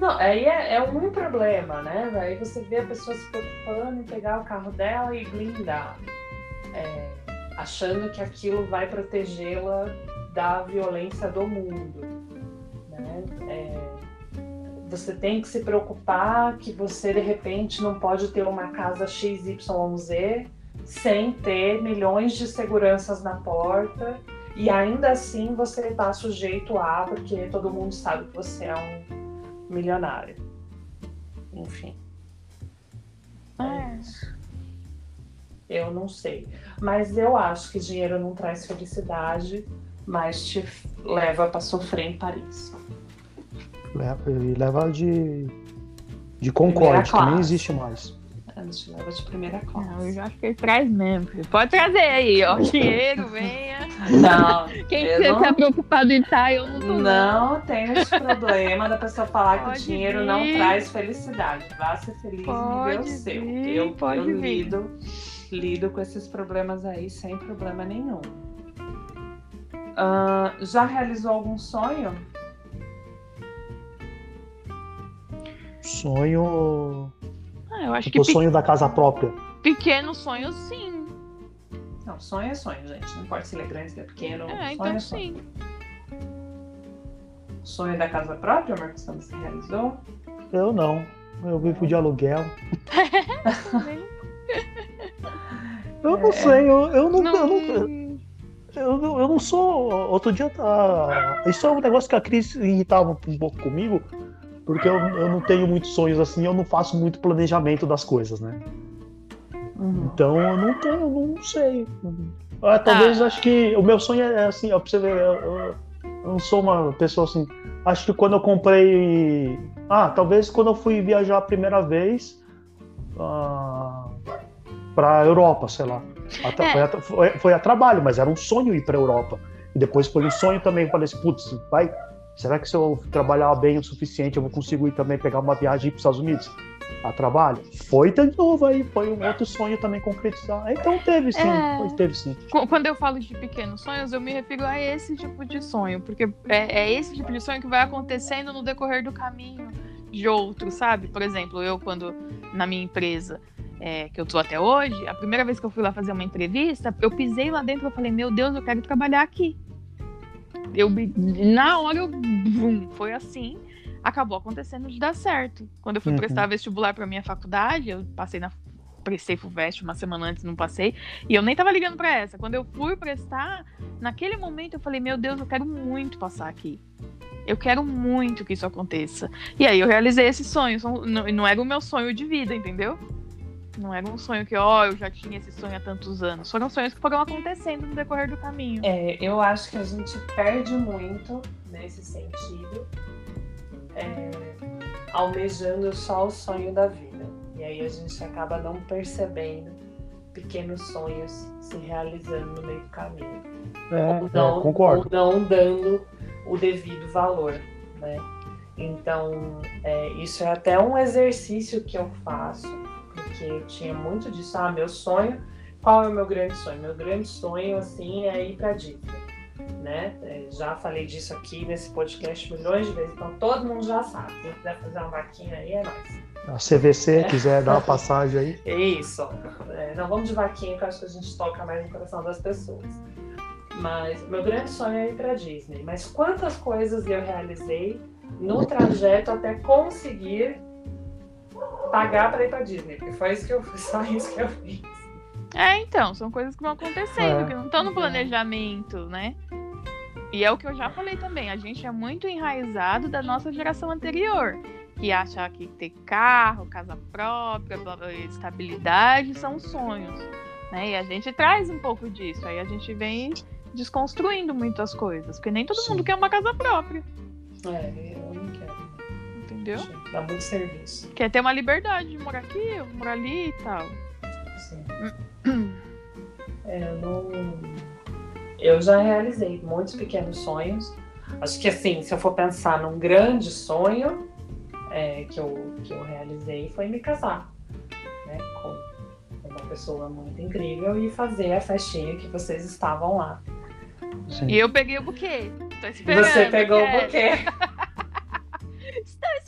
Não, aí é, é um problema, né? Aí você vê a pessoa se preocupando em pegar o carro dela e blindar. É, achando que aquilo vai protegê-la da violência do mundo. Né? É, você tem que se preocupar que você de repente não pode ter uma casa XYZ sem ter milhões de seguranças na porta e ainda assim você está sujeito a, porque todo mundo sabe que você é um milionário. Enfim. É. isso. Eu não sei. Mas eu acho que dinheiro não traz felicidade, mas te leva para sofrer em Paris. Leva- leva de, de Concorde, que nem existe mais. Ela te leva de primeira classe. Não, eu já acho que ele traz mesmo. Pode trazer aí, ó. Dinheiro, venha. Não, Quem você não- tá preocupado em estar, eu não tô. Não tem esse problema da pessoa falar que o Pode dinheiro não vir. traz felicidade. Vá ser feliz Pode e viver o seu. eu pode eu lido, lido com esses problemas aí sem problema nenhum. Ah, já realizou algum sonho? Sonho. Ah, eu acho que Tipo, o pe- sonho da casa própria. pequenos sonhos, sim. Não, sonho é sonho, gente. Não importa se ele é grande, se ele é pequeno. É, sonho então é sonho. sim. Sonho da casa própria, Marcos, quando você realizou? Eu não. Eu vivo de aluguel. Eu não É. sei, eu, eu não. Não, Eu não Eu, eu não sou. Outro dia tá. Isso é um negócio que a Cris irritava um pouco comigo, porque eu, eu não tenho muitos sonhos assim, eu não faço muito planejamento das coisas, né? Então eu não tenho, eu não sei. Ah, talvez Ah. acho que o meu sonho é assim, ó, pra você ver, eu, eu- eu não sou uma pessoa assim. Acho que quando eu comprei. Ah, talvez quando eu fui viajar a primeira vez ah, pra Europa, sei lá. A É. foi, a, foi- foi a trabalho, mas era um sonho ir pra Europa. E depois foi um sonho também. Falei assim, putz, vai. Será que se eu trabalhar bem o suficiente eu vou conseguir também pegar uma viagem para os Estados Unidos? a trabalho. Foi de novo aí, foi um outro sonho também concretizar. Então teve sim, É. foi- teve sim. Qu- Quando eu falo de pequenos sonhos, eu me refiro a esse tipo de sonho, porque é, é esse tipo de sonho que vai acontecendo no decorrer do caminho de outros, sabe? Por exemplo, eu quando na minha empresa é, que eu tô até hoje, a primeira vez que eu fui lá fazer uma entrevista, eu pisei lá dentro e eu falei, meu Deus, eu quero trabalhar aqui. Eu na hora eu vum, foi assim, acabou acontecendo de dar certo. Quando eu fui Uhum. prestar vestibular para minha faculdade, eu passei na prestei FUVEST uma semana antes, não passei. E eu nem tava ligando pra essa. Quando eu fui prestar, naquele momento eu falei: Meu Deus, eu quero muito passar aqui. Eu quero muito que isso aconteça. E aí eu realizei esse sonho. Não, não era o meu sonho de vida, entendeu? Não era um sonho que, ó, eu já tinha esse sonho há tantos anos. Foram sonhos que foram acontecendo no decorrer do caminho. É, eu acho que a gente perde muito nesse sentido, é, almejando só o sonho da vida. E aí a gente acaba não percebendo pequenos sonhos se realizando no meio do caminho. É, ou, é, não, concordo. ou não dando o devido valor, né? Então, é, isso é até um exercício que eu faço, eu tinha muito disso. Ah, meu sonho, qual é o meu grande sonho? Meu grande sonho, assim, é ir pra Disney, né? É, já falei disso aqui nesse podcast milhões de vezes, então todo mundo já sabe. Se quiser fazer uma vaquinha aí, é nóis. A CVC quiser dar uma passagem aí. É isso. É, não vamos de vaquinha, que eu acho que a gente toca mais no coração das pessoas. Mas meu grande sonho é ir pra Disney. Mas quantas coisas eu realizei no trajeto até conseguir pagar para ir pra Disney? Porque foi isso que eu, foi só isso que eu fiz. É, então, são coisas que vão acontecendo, É. que não estão no planejamento, né? E é o que eu já falei também, a gente é muito enraizado da nossa geração anterior, que acha que ter carro, casa própria, blá, blá, estabilidade são sonhos, né? E a gente traz um pouco disso, aí a gente vem desconstruindo muitas coisas, porque nem todo Sim. mundo quer uma casa própria, É, eu entendeu? Dá muito serviço. Quer ter uma liberdade de morar aqui, morar ali e tal. Sim. É, eu não. Eu já realizei muitos pequenos sonhos. Acho que assim, se eu for pensar num grande sonho é, que, eu, que eu realizei foi me casar né, com uma pessoa muito incrível e fazer a festinha que vocês estavam lá. Sim. E eu peguei o buquê. Tô esperando. Você pegou o buquê.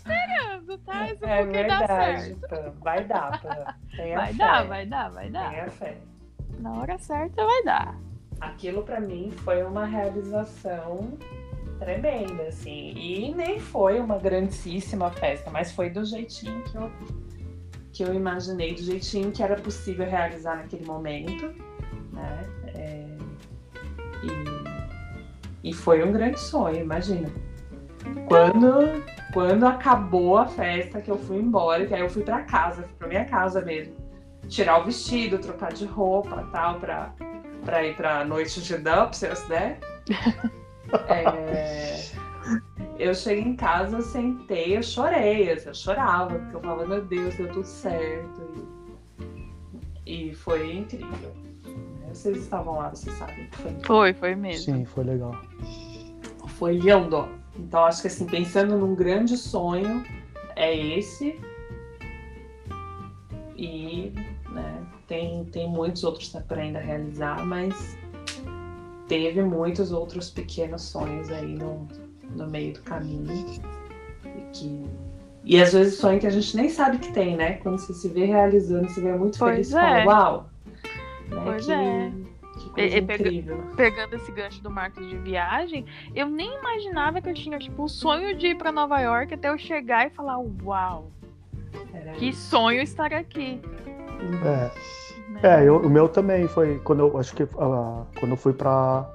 Esperando, tá? É buquê dá verdade. certo. Pam. Vai dar, Pam. Tenha Vai fé. dar, vai dar, vai dar. Tenha fé. Na hora certa vai dar. aquilo pra mim foi uma realização tremenda, assim. E nem foi uma grandíssima festa, mas foi do jeitinho que eu, que eu imaginei, do jeitinho que era possível realizar naquele momento, né? É, e, e foi um grande sonho, imagina. Quando, quando acabou a festa, que eu fui embora, que aí eu fui pra casa, fui pra minha casa mesmo. Tirar o vestido, trocar de roupa tal, pra, pra ir pra noite de Dupsers, né? É, eu cheguei em casa, eu sentei, eu chorei, assim, eu chorava, porque eu falava, meu Deus, deu tudo certo. E, e foi incrível. Vocês estavam lá, vocês sabem que foi incrível. Foi, foi mesmo. Sim, foi legal. Foi lindo. Então, acho que assim, pensando num grande sonho, é esse. E né, tem, tem muitos outros para ainda realizar, mas teve muitos outros pequenos sonhos aí no, no meio do caminho. E, que, e às vezes sonho que a gente nem sabe que tem, né? Quando você se vê realizando, você vê muito Pois feliz e é. fala, uau! Né, Pois que, é. Coisa e pega- incrível. Pegando esse gancho do Marcos de viagem, eu nem imaginava que eu tinha, tipo, o sonho de ir pra Nova York até eu chegar e falar, uau, Era que isso. sonho estar aqui. É, né? é eu- o meu também foi quando eu acho que ah, quando eu fui pra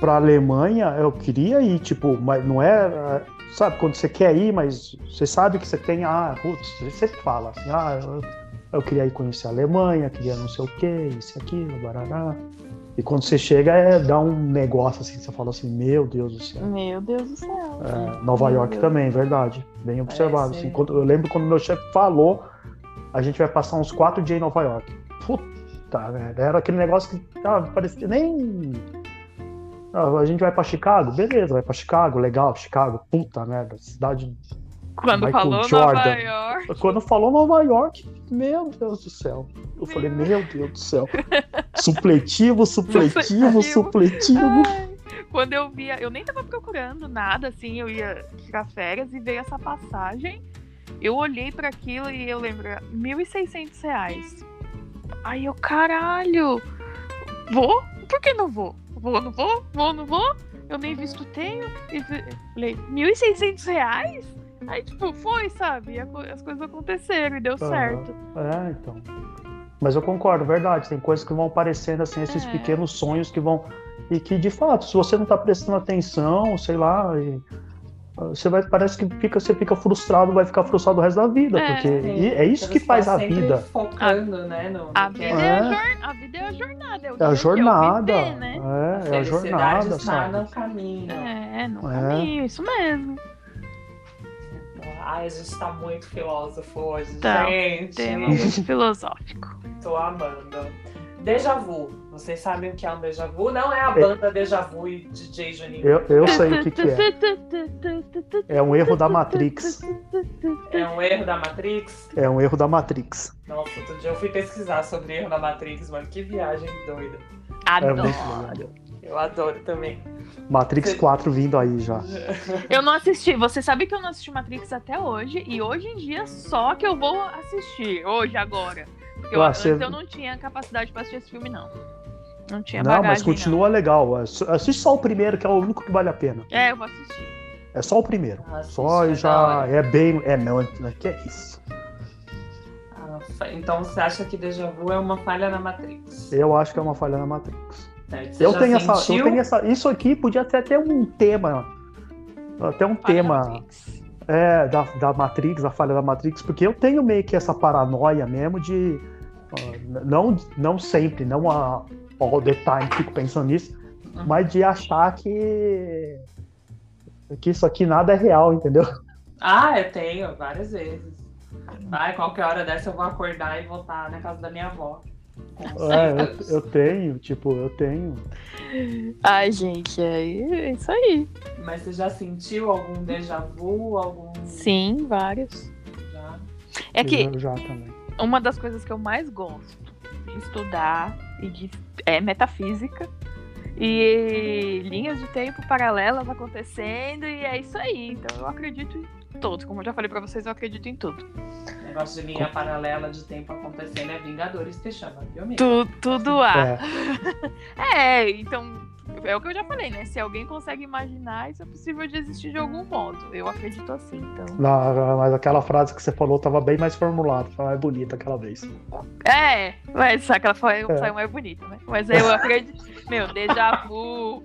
para Alemanha, eu queria ir, tipo, mas não é, sabe, quando você quer ir, mas você sabe que você tem, ah, putz, você fala assim, ah, eu, eu queria ir conhecer a Alemanha, queria não sei o que, isso e aquilo, barará. E quando você chega, é dá um negócio assim, você fala assim, meu Deus do céu. Meu Deus do céu. É, Nova Meu York Deus. também, verdade. Bem observado. Assim. Quando- eu lembro quando meu chefe falou, a gente vai passar uns quatro dias em Nova York. Puta, velho. Era aquele negócio que ah, parecia nem. Ah, a gente vai pra Chicago? Beleza, vai pra Chicago, legal, Chicago, puta merda, cidade Quando Michael falou Jordan. Nova York. Quando falou Nova York, meu Deus do céu. Eu falei, meu Deus do céu. Supletivo, supletivo, Supletivo. Ai, Quando eu via, eu nem tava procurando nada, assim, eu ia tirar férias e veio essa passagem. Eu olhei pra aquilo e eu lembro, 1.600 reais. Aí eu, caralho, vou? Por que não vou? Vou, não vou? Vou, não vou? Eu nem visto tenho. E falei, 1.600 reais? Aí, tipo, foi, sabe? A as coisas aconteceram e deu certo. É, então. Mas eu concordo, verdade. Tem coisas que vão aparecendo assim, esses É. pequenos sonhos que vão. E que, de fato, se você não tá prestando atenção, sei lá, e, ah, você vai, parece que fica, você fica frustrado, vai ficar frustrado o resto da vida. É. porque Sim, é isso que você faz tá a vida. Focando, né? No, A no que vida é- é, a, É. a vida é a jornada. É, o É a dia a dia, jornada. viver, né? É, a é a jornada, está no sabe? caminho. É, no É. caminho, isso mesmo. Ai, a gente tá muito filósofo hoje, Tá, gente. Tema muito filosófico. Tô amando. Déjà vu. Vocês sabem o que é um déjà vu? Não é a banda Déjà Vu e DJ Juninho. Eu, eu sei o que, que é. É um erro da Matrix. É um erro da Matrix? É um erro da Matrix. Nossa, outro dia eu fui pesquisar sobre erro da Matrix, mano. Que viagem doida. É Adoro. legal. Eu adoro também. Matrix Você- 4 vindo aí já. Eu não assisti. Você sabe que eu não assisti Matrix até hoje. E hoje em dia só que eu vou assistir. Hoje, agora. Porque eu, Ué, antes você- eu não tinha capacidade pra assistir esse filme, não. Não tinha Não, bagagem, mas continua legal. Assiste só o primeiro, que é o único que vale a pena. não. É, eu vou assistir. É só o primeiro. Assiste, Só é e já é bem. É, não, que é isso. Ah, Então você acha que déjà vu é uma falha na Matrix? Eu acho que é uma falha na Matrix. Eu tenho, essa, eu tenho essa. Isso aqui podia até ter um tema. Até um tema Matrix. é, da, da Matrix, a falha da Matrix, porque eu tenho meio que essa paranoia mesmo de. não, não sempre, não a all the time, fico pensando nisso, Uhum. mas de achar que. que isso aqui nada é real, entendeu? Ah, eu tenho, várias vezes. Ai, qualquer hora dessa eu vou acordar e voltar na casa da minha avó. É, seis eu, eu tenho, tipo, eu tenho. Ai, gente, é isso aí. Mas você já sentiu algum déjà vu? Algum. Sim, vários. Já? É que Eu já também. uma das coisas que eu mais gosto de estudar e de é metafísica e linhas de tempo paralelas acontecendo e é isso aí. Então eu acredito em todos. Como eu já falei pra vocês, eu acredito em tudo. Negócio de linha paralela de tempo acontecendo é Vingadores que chama, viu? Tu, tudo há. É, É, então é o que eu já falei, né? Se alguém consegue imaginar, isso é possível de existir de algum modo. Eu acredito assim, então. não, mas aquela frase que você falou tava bem mais formulada, foi mais bonita aquela vez. É, mas aquela foi É. saiu mais bonita, né? Mas eu acredito. Meu, déjà vu.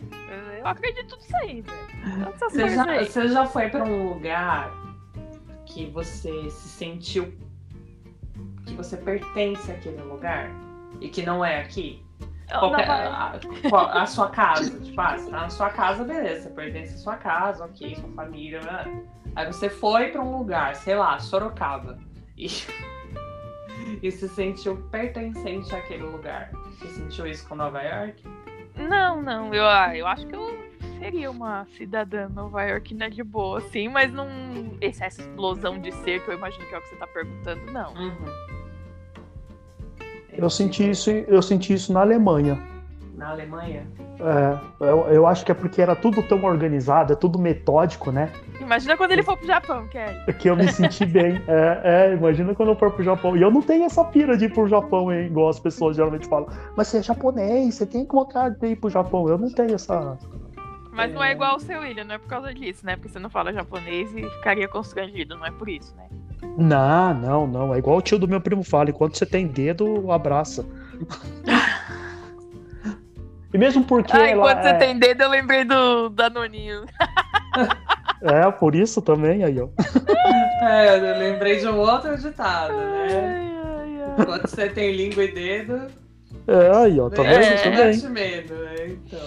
Eu acredito tudo isso aí, velho. Você já, você já foi pra um lugar que você se sentiu que você pertence àquele lugar e que não é aqui? Qualquer- Nova- a, qual- a sua casa, tipo, ah, você tá na sua casa, beleza, você pertence à sua casa, ok, sua família, né? Aí você foi pra um lugar, sei lá, Sorocaba, e, e se sentiu pertencente àquele lugar. Você sentiu isso com Nova York? Não, não. Eu, ah, eu acho que eu seria uma cidadã nova iorquina de boa, sim, mas não. Essa, essa explosão de ser que eu imagino que é o que você tá perguntando, não. Uhum. Eu senti isso, eu senti isso na Alemanha. Na Alemanha? É, eu, eu acho que é porque era tudo tão organizado, é tudo metódico, né? Imagina quando ele for pro Japão, Kelly. Que eu me senti bem. É, é, imagina quando eu for pro Japão. E eu não tenho essa pira de ir pro Japão, hein, igual as pessoas geralmente falam. Mas você é japonês, você tem que vontade de ir pro Japão. Eu não tenho essa. Mas não é É. igual o seu William, não é por causa disso, né? Porque você não fala japonês e ficaria constrangido, não é por isso, né? Não, não, não. É igual o tio do meu primo fala: enquanto você tem dedo, abraça. e mesmo porque. Ah, ela enquanto é, você tem dedo, eu lembrei do Danoninho. É, por isso também, aí, ó. É, eu lembrei de um outro ditado, né? Ai, ai, ai. Quando você tem língua e dedo, É, aí, ó, tá vendo? é, também. mete medo, né? Então.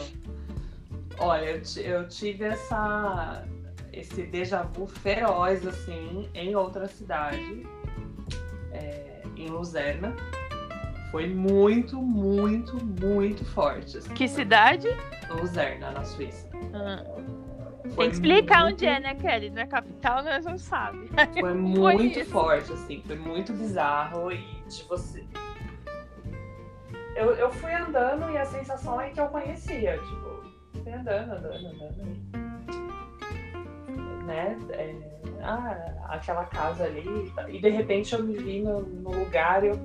Olha, eu, eu tive essa, esse déjà vu feroz, assim, em outra cidade, é, em Luzerna. Foi muito, muito, muito forte. assim. Que cidade? Luzerna, na Suíça. Ah, Tem que explicar muito... onde é, né, Kelly? Na capital nós não sabe. Foi muito forte, assim, foi muito bizarro e de você. Eu, eu fui andando e a sensação é que eu conhecia, tipo, fui andando, andando, andando. Né? É, ah, aquela casa ali. E de repente eu me vi no, no lugar eu,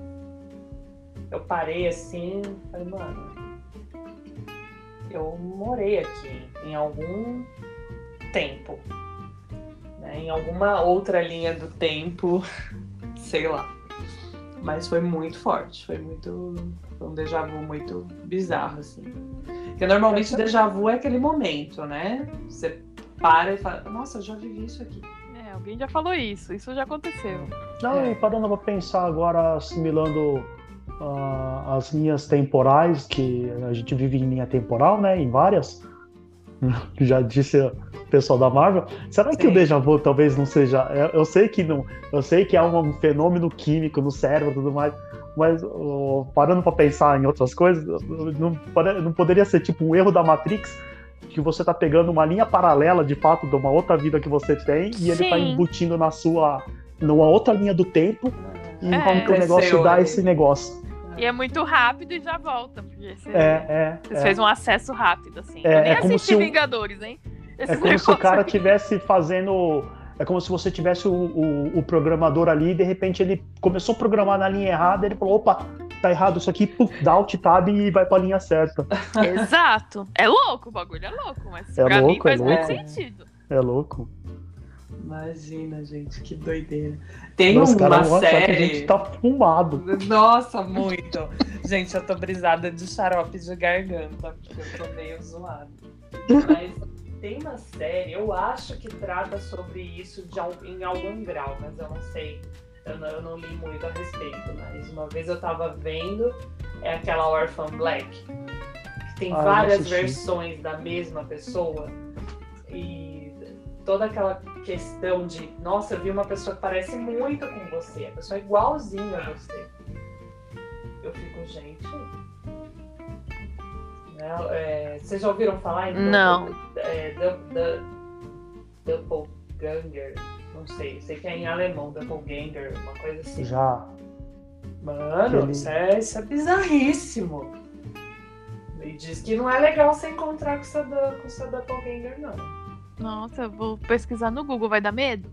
eu parei assim, falei, mano, eu morei aqui em algum tempo. Né? Em alguma outra linha do tempo, sei lá. Mas foi muito forte, foi muito. Foi um déjà vu muito bizarro, assim. Porque normalmente déjà vu é aquele momento, né? Você para e fala, nossa, eu já vivi isso aqui. É, alguém já falou isso, isso já aconteceu. Não, é. e parando pra pensar agora, assimilando uh, as linhas temporais, que a gente vive em linha temporal, né? Em várias. Já disse o pessoal da Marvel. Será Sim. que o déjà vu talvez não seja. Eu, sei que não. Eu sei que é um fenômeno químico no cérebro e tudo mais. Mas uh, parando para pensar em outras coisas, não, não poderia ser tipo um erro da Matrix que você tá pegando uma linha paralela de fato de uma outra vida que você tem e ele tá Sim. embutindo na sua numa outra linha do tempo e é, como que o negócio dá esse negócio. E é muito rápido e já volta. Porque você, é, é, você é. fez um acesso rápido, assim. É, Eu nem é como se Vingadores, hein? Esse é como se o cara estivesse fazendo. É como se você tivesse o, o, o, programador ali e de repente ele começou a programar na linha errada, ele falou, opa, tá errado isso aqui, puf, dá alt tab e vai pra linha certa. Exato. É louco, o bagulho é louco, mas é pra louco, mim faz é muito sentido. É louco. Imagina, gente, que doideira. Tem Nossa, uma cara, série. Que a gente tá fumado. Nossa, muito. gente, eu tô brisada de xarope de garganta, porque eu tô meio zoado. Mas tem uma série, eu acho que trata sobre isso de, em algum grau, mas eu não sei. Eu não, eu não li muito a respeito, mas uma vez eu tava vendo, é aquela Orphan Black, que tem ah, várias versões da mesma pessoa. E toda aquela questão de, nossa, eu vi uma pessoa que parece muito com você, a pessoa é igualzinha a você. Eu fico, gente. Né? É, vocês já ouviram falar em Não. É, Doppelganger? Não sei, sei que é em alemão, Doppelganger, uma coisa assim. Já. Mano, Ele... isso, é, isso é bizarríssimo. E diz que não é legal você encontrar com essa, com essa Doppelganger, não. Nossa, eu vou pesquisar no Google, vai dar medo?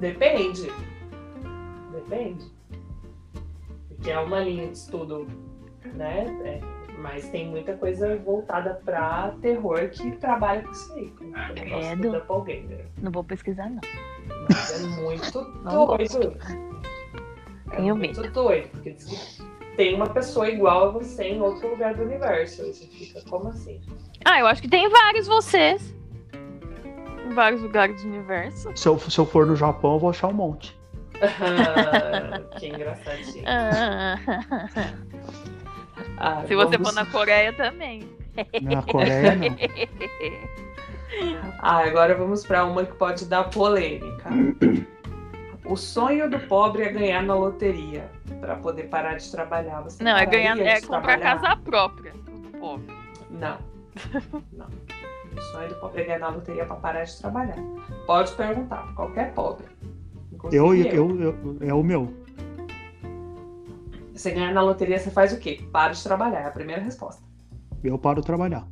Depende. Depende. Porque é uma linha de estudo, né? É, mas tem muita coisa voltada para terror que trabalha com isso aí. Credo. Não vou pesquisar, não. Mas é muito doido. É Tenho muito medo. doido, porque diz que tem uma pessoa igual a você em outro lugar do universo. Aí você fica, como assim? Ah, eu acho que tem vários vocês em vários lugares do universo. Se eu, se eu for no Japão, eu vou achar um monte. que engraçadinho. ah, se você for na Coreia também. Na Coreia, não. ah, agora vamos para uma que pode dar polêmica. O sonho do pobre é ganhar na loteria para poder parar de trabalhar. Você não, é ganhar, é comprar trabalhar? casa própria do pobre. Não, não. O sonho do pobre é ganhar na loteria para parar de trabalhar. Pode perguntar para qualquer pobre. Eu, eu, eu, eu, é o meu. Você ganhar na loteria, você faz o quê? Para de trabalhar, é a primeira resposta. Eu paro de trabalhar.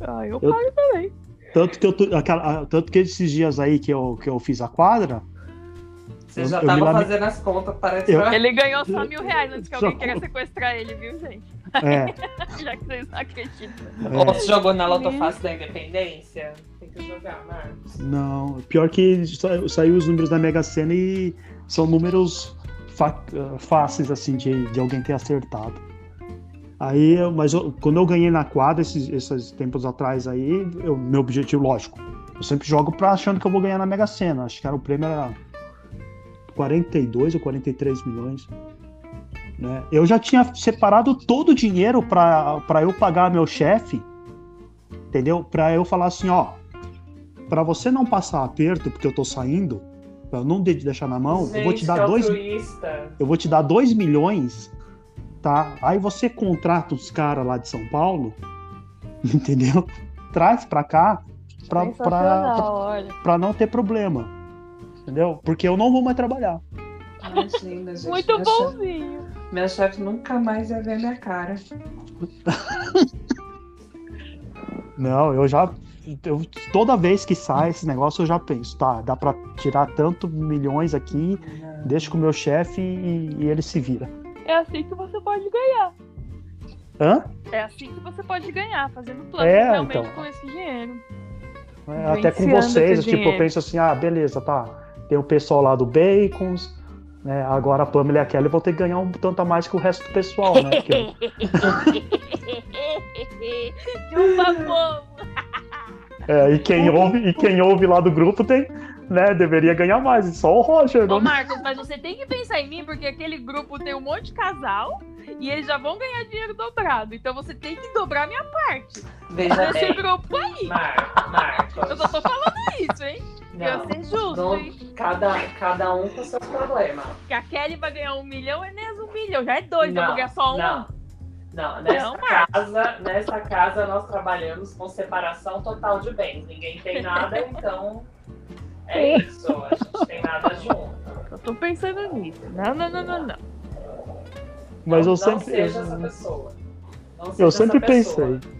Ah, eu, eu paro também. Tanto que, eu, aquela, tanto que esses dias aí que eu, que eu fiz a quadra. Você já estava fazendo as contas para eu, Ele ganhou só mil reais antes que alguém queira sequestrar ele, viu, gente? É. Já que vocês não acreditam. É. Ou você jogou na Lotofácil da Independência? Tem que jogar, Marcos. Não, pior que saiu os números da Mega Sena e são números fáceis, assim, de, de alguém ter acertado. Aí, mas eu, quando eu ganhei na quadra esses, esses tempos atrás aí, eu, meu objetivo, lógico, eu sempre jogo achando que eu vou ganhar na Mega Sena. Acho que era o prêmio era 42 ou 43 milhões. Né? Eu já tinha separado todo o dinheiro para eu pagar meu chefe, entendeu? Para eu falar assim, ó, para você não passar aperto porque eu tô saindo, pra eu não deixar na mão, Gente, eu vou te dar dois, eu vou te dar dois milhões, tá? Aí você contrata os caras lá de São Paulo, entendeu? traz pra cá pra, pra, pra, pra não ter problema. Entendeu? Porque eu não vou mais trabalhar. Imagina, gente. Muito minha chefe- bonzinho. Minha chefe nunca mais ia ver minha cara. Não, eu já. Eu- toda vez que sai esse negócio, eu já penso, tá, dá pra tirar tanto milhões aqui, deixa com o meu chefe e, e ele se vira. É assim que você pode ganhar. Hã? É assim que você pode ganhar, fazendo plano É, realmente então. com esse dinheiro. É, até com vocês, tipo, eu dinheiro. penso assim, ah, beleza, tá. Tem o pessoal lá do Bacons, né? Agora a Pamela e a Kelly vão ter que ganhar um tanto a mais que o resto do pessoal, né? Porque- Chupa povo! É, e, quem ouve, e quem ouve lá do grupo tem, né? Deveria ganhar mais. Só o Roger, Ô, não. Marcos, mas você tem que pensar em mim, porque aquele grupo tem um monte de casal e eles já vão ganhar dinheiro dobrado. Então você tem que dobrar a minha parte. Veja Nesse bem, grupo aí. Mar Marcos. Eu só tô falando isso, hein? Pra Não, ser justo, não- hein? cada, cada um com seus problemas. Que a Kelly vai ganhar um milhão, é nem um milhão. Já é dois, eu vou Não, ganhar só um. Não, não nessa, Não, casa, nessa casa nós trabalhamos com separação total de bens. Ninguém tem nada, então é isso. A gente tem nada junto. Eu tô pensando nisso. Não, não, não, não, não. Mas não, eu sempre. Não seja essa pessoa. Não seja Eu essa sempre pessoa. pensei.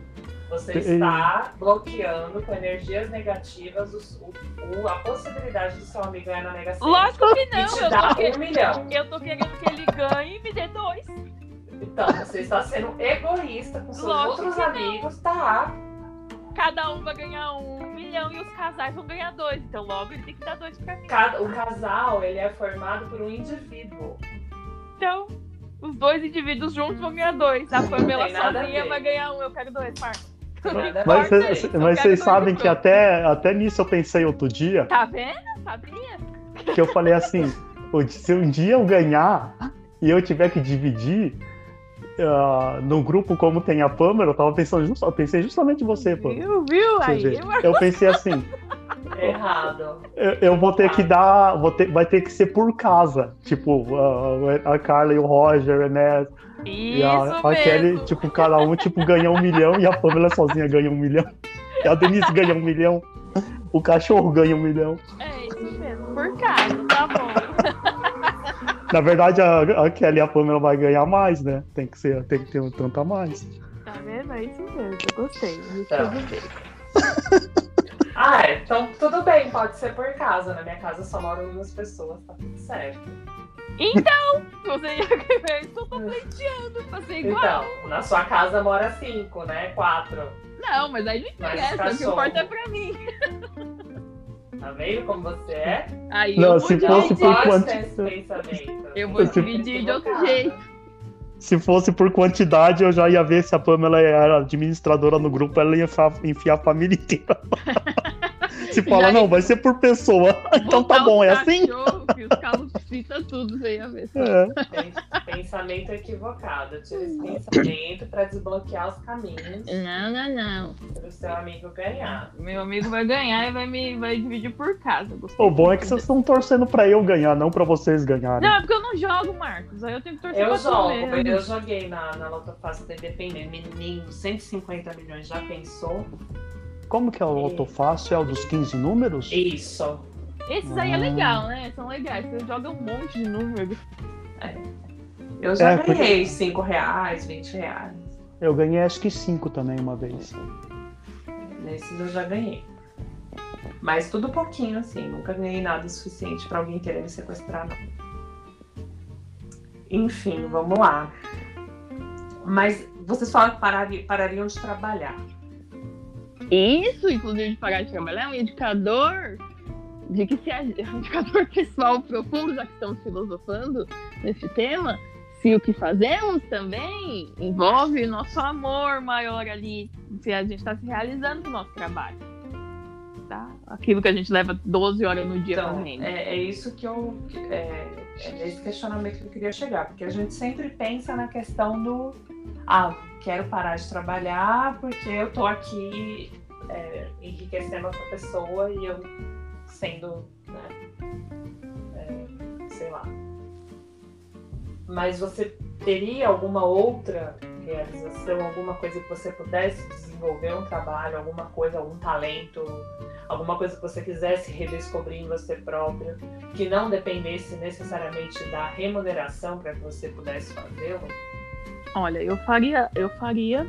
Você E- está bloqueando com energias negativas os- o- o- a possibilidade do seu amigo ganhar na Sena. Lógico que E não. te Eu dá tô, que- um milhão. eu tô querendo que ele ganhe e me dê dois. Então, você está sendo egoísta com seus Lógico outros amigos, tá? Cada um vai ganhar um milhão e os casais vão ganhar dois. Então logo ele tem que dar dois pra mim. Cada- o casal, ele é formado por um indivíduo. Então, os dois indivíduos juntos vão ganhar dois. A Pamela sozinha vai ganhar um. Eu quero dois, Marcos. Mas, cês- isso, mas vocês sabem que até, até nisso eu pensei outro dia, Tá vendo? Sabia? que eu falei assim, "Ô, se um dia eu ganhar e eu tiver que dividir ah, no grupo como tem a Pamela, eu tava pensando, just- eu pensei justamente em você, pô. Viu, viu? Aí. Marcos. Eu pensei assim, Errado. eu, eu vou ter que dar, vou ter- vai ter que ser por casa, tipo ah, a Carla e o Roger, né? E a, Isso a Kelly, tipo, cada um tipo ganha um milhão e a Pamela sozinha ganha um milhão. E a Denise ganha um milhão. O cachorro ganha um milhão. É isso mesmo. Por caso, tá bom. Na verdade, a, a Kelly e a Pamela vai ganhar mais, né? Tem que, ser, tem que ter um tanto a mais. Tá vendo? É isso mesmo. Eu gostei. Bem. Ah, é, então tudo bem, pode ser por casa. Na minha casa só moram duas pessoas, tá tudo certo. Então, você ia pleiteando pra ser igual. Então, na sua casa mora cinco, né? Quatro. Não, mas aí não interessa. O que importa é pra mim. Tá vendo como você é? Aí Não, eu se vou fosse dividir. por pensamento. Eu vou Se- dividir de outro jeito. Se fosse por quantidade, eu já ia ver se a Pamela era administradora no grupo, ela ia enfiar a família inteira. Se fala, aí- não, vai ser por pessoa. Então tá bom, é assim? que os calopsita tudo, você ia ver. É. Pen- Pensamento equivocado. Tira esse pensamento pra desbloquear os caminhos Não, não, não. pro seu amigo ganhar. Meu amigo vai ganhar e vai me vai dividir por casa. O bom é que vocês estão torcendo pra eu ganhar, não pra vocês ganharem. Não, é porque eu não jogo, Marcos. Aí eu tenho que torcer Eu pra jogo, mesmo. eu joguei na, na Loto Fácil Independente. Menino, 150 milhões, já pensou? Como que é o Loto Fácil? É o dos 15 números? Isso. Esses aí é Ah. legal, né? São legais. Você joga um monte de número. Eu já É, porque- ganhei 5 reais, 20 reais. Eu ganhei acho que 5 também uma vez. Nesses eu já ganhei. Mas tudo pouquinho, assim. Nunca ganhei nada o suficiente pra alguém querer me sequestrar, não. Enfim, vamos lá. Mas vocês falam que parari- parariam de trabalhar. Isso, inclusive, de parar de trabalhar, é um indicador de que se a, é um indicador pessoal profundo, já que estamos filosofando nesse tema, se o que fazemos também envolve nosso amor maior ali, se a gente está se realizando com o nosso trabalho. Tá? Aquilo que a gente leva 12 horas no dia Então, fazendo. é, é isso que eu. É, é nesse questionamento que eu queria chegar. Porque a gente sempre pensa na questão do. Ah, quero parar de trabalhar porque eu tô aqui é, enriquecendo outra pessoa e eu sendo. Né, é, sei lá. Mas você teria alguma outra realização, alguma coisa que você pudesse desenvolver um trabalho, alguma coisa, algum talento, alguma coisa que você quisesse redescobrir em você próprio, que não dependesse necessariamente da remuneração para que você pudesse fazê-lo? Olha, eu faria, eu faria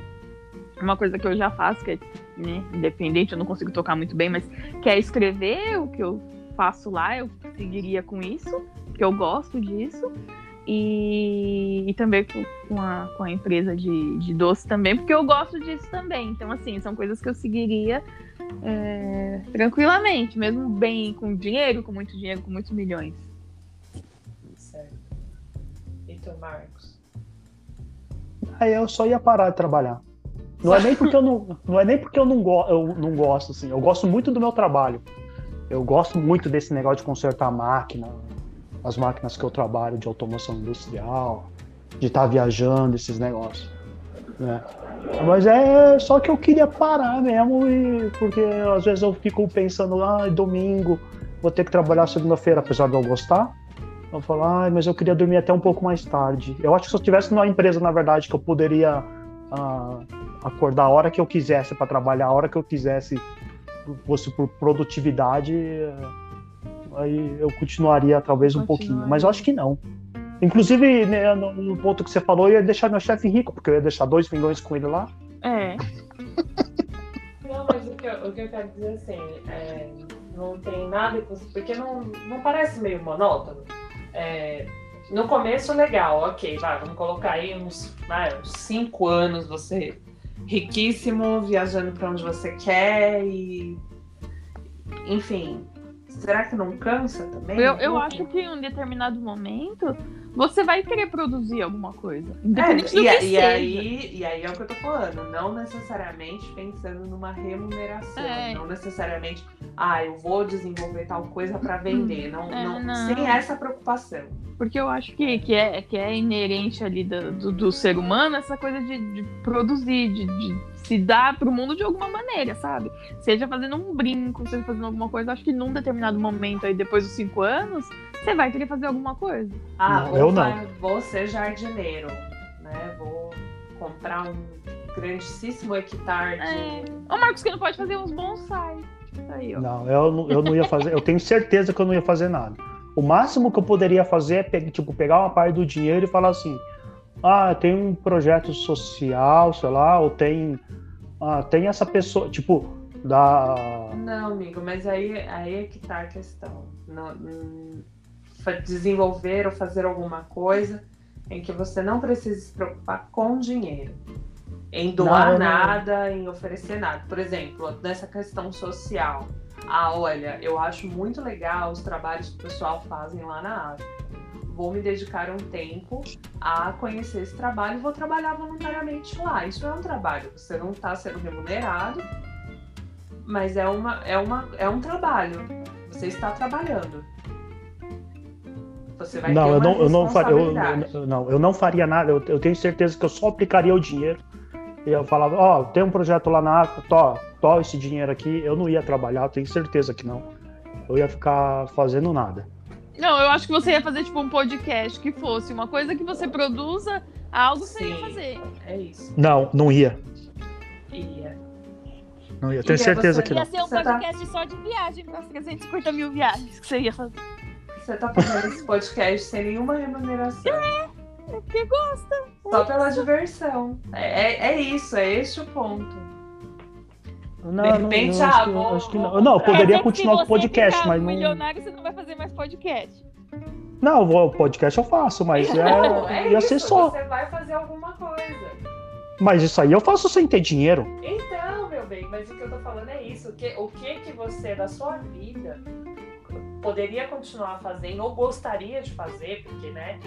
uma coisa que eu já faço, que é né, independente, eu não consigo tocar muito bem, mas que é escrever o que eu faço lá, eu seguiria com isso, que eu gosto disso. E, e também com a, com a empresa de, de doce também, porque eu gosto disso também. Então, assim, são coisas que eu seguiria é, tranquilamente, mesmo bem com dinheiro, com muito dinheiro, com muitos milhões. Certo. E tu? Aí eu só ia parar de trabalhar. Não é nem porque eu não, não é nem porque eu não, go, eu não gosto assim. Eu gosto muito do meu trabalho. Eu gosto muito desse negócio de consertar máquina, as máquinas que eu trabalho de automoção industrial, de estar tá viajando esses negócios, né? Mas é só que eu queria parar mesmo e porque às vezes eu fico pensando, ah, domingo vou ter que trabalhar segunda-feira, apesar de eu gostar. Eu falo, ah, mas eu queria dormir até um pouco mais tarde. Eu acho que se eu estivesse numa empresa, na verdade, que eu poderia ah, acordar a hora que eu quisesse para trabalhar, a hora que eu quisesse, fosse por produtividade, aí eu continuaria talvez um pouquinho. Mas eu acho que não. Inclusive, né, no, ponto que você falou, eu ia deixar meu chefe rico, porque eu ia deixar dois milhões com ele lá. É. não, mas o que, eu, o que eu quero dizer assim, é, não tem nada que você. Porque não, não parece meio monótono. É, no começo, legal, ok, vai, vamos colocar aí uns, vai, uns cinco anos você riquíssimo, viajando para onde você quer e. Enfim. Será que não cansa também? Eu, eu acho que em um determinado momento você vai querer produzir alguma coisa. Independente é, do e, que e seja. Aí, e aí é o que eu tô falando. Não necessariamente pensando numa remuneração. É. Não necessariamente, ah, eu vou desenvolver tal coisa para vender. Não, é, não, não, sem essa preocupação. Porque eu acho que, que, é, que é inerente ali do, do, do ser humano essa coisa de, de produzir, de, de se dar pro mundo de alguma maneira, sabe? Seja fazendo um brinco, seja fazendo alguma coisa. Acho que num determinado momento aí, depois dos cinco anos, você vai querer fazer alguma coisa. Ah, não, eu não. Vou ser jardineiro, né? Vou comprar um grandíssimo hectare de... É. O Marcos que não pode fazer uns bonsai. Aí, ó. Não, eu, eu não ia fazer. eu tenho certeza que eu não ia fazer nada. O máximo que eu poderia fazer é tipo, pegar uma parte do dinheiro e falar assim: ah, tem um projeto social, sei lá, ou tem, ah, tem essa pessoa, tipo, da. Não, amigo, mas aí, aí é que tá a questão. Não, hum, desenvolver ou fazer alguma coisa em que você não precisa se preocupar com dinheiro. Em doar não, nada, não. em oferecer nada. Por exemplo, nessa questão social. Ah, olha, eu acho muito legal os trabalhos que o pessoal fazem lá na África vou me dedicar um tempo a conhecer esse trabalho e vou trabalhar voluntariamente lá. Isso é um trabalho, você não está sendo remunerado, mas é, uma, é, uma, é um trabalho. Você está trabalhando. Você vai não, ter eu não, eu não faria, eu, não, eu não faria nada. Eu, eu, tenho certeza que eu só aplicaria o dinheiro. E eu falava, ó, oh, tem um projeto lá na África, tó, tó esse dinheiro aqui. Eu não ia trabalhar, tenho certeza que não. Eu ia ficar fazendo nada. Não, eu acho que você ia fazer tipo um podcast que fosse uma coisa que você produza, algo Sim, você ia fazer. É isso. Não, não ia. Ia. Não ia, tenho ia certeza que não. Ia ser um você tá podcast tá... só de viagem para 350 mil viagens que você ia fazer. Você tá fazendo esse podcast sem nenhuma remuneração. É, é porque gosta. Só pela diversão. É, é, é isso, é este o ponto. Não, de repente, não, não, ah, vou, acho que não. Não, eu poderia continuar com o podcast, mas não. milionário, você não vai fazer mais podcast. Não, o podcast eu faço, mas é, é ia isso, ser só. Você vai fazer alguma coisa. Mas isso aí eu faço sem ter dinheiro. Então, meu bem, mas o que eu tô falando é isso. O que, o que, que você, da sua vida, poderia continuar fazendo ou gostaria de fazer, porque, né?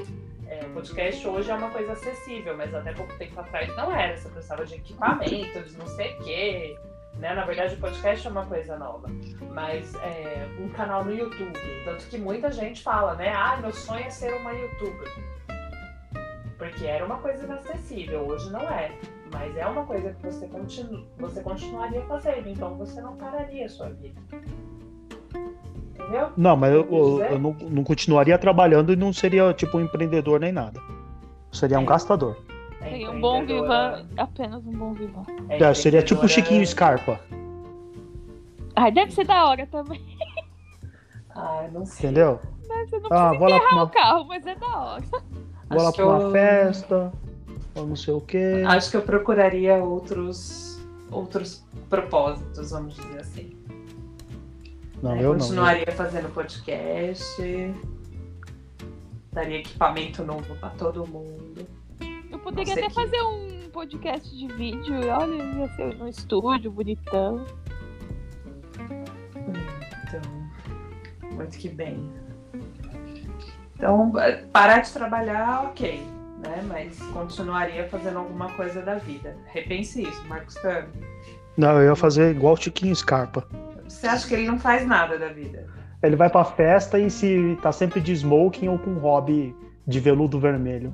É, o podcast hoje é uma coisa acessível, mas até pouco tempo atrás não era. Você precisava de equipamento, de não sei o quê. Né? Na verdade, o podcast é uma coisa nova, mas é, um canal no YouTube. Tanto que muita gente fala, né? Ah, meu sonho é ser uma youtuber. Porque era uma coisa inacessível, hoje não é. Mas é uma coisa que você, continu você continuaria fazendo, então você não pararia a sua vida. Entendeu? Não, mas eu, eu, eu não, não, continuaria trabalhando e não seria tipo um empreendedor nem nada. Eu seria é. um gastador. É Tem um bom vivan, apenas um bom vivan. é É, seria tipo Chiquinho Scarpa, Ai, deve ser da hora também. Ah, não sei. entendeu? Você não Ah, precisa vou lá pra enterrar uma, o carro, mas é da hora. vou lá Acho pra que uma eu- festa, ou não sei o quê. Acho que eu procuraria outros, outros propósitos, vamos dizer assim. Não, É, eu não. Continuaria fazendo podcast. Daria equipamento novo pra todo mundo. Poderia até que- fazer um podcast de vídeo. e Olha, ia ser no estúdio, bonitão. Então, muito que bem. Então, parar de trabalhar, ok. Né? Mas continuaria fazendo alguma coisa da vida. Repense isso, Marcos Cano. Não, eu ia fazer igual o Chiquinho Scarpa. Você acha que ele não faz nada da vida? Ele vai pra festa e se tá sempre de smoking ou com hobby de veludo vermelho.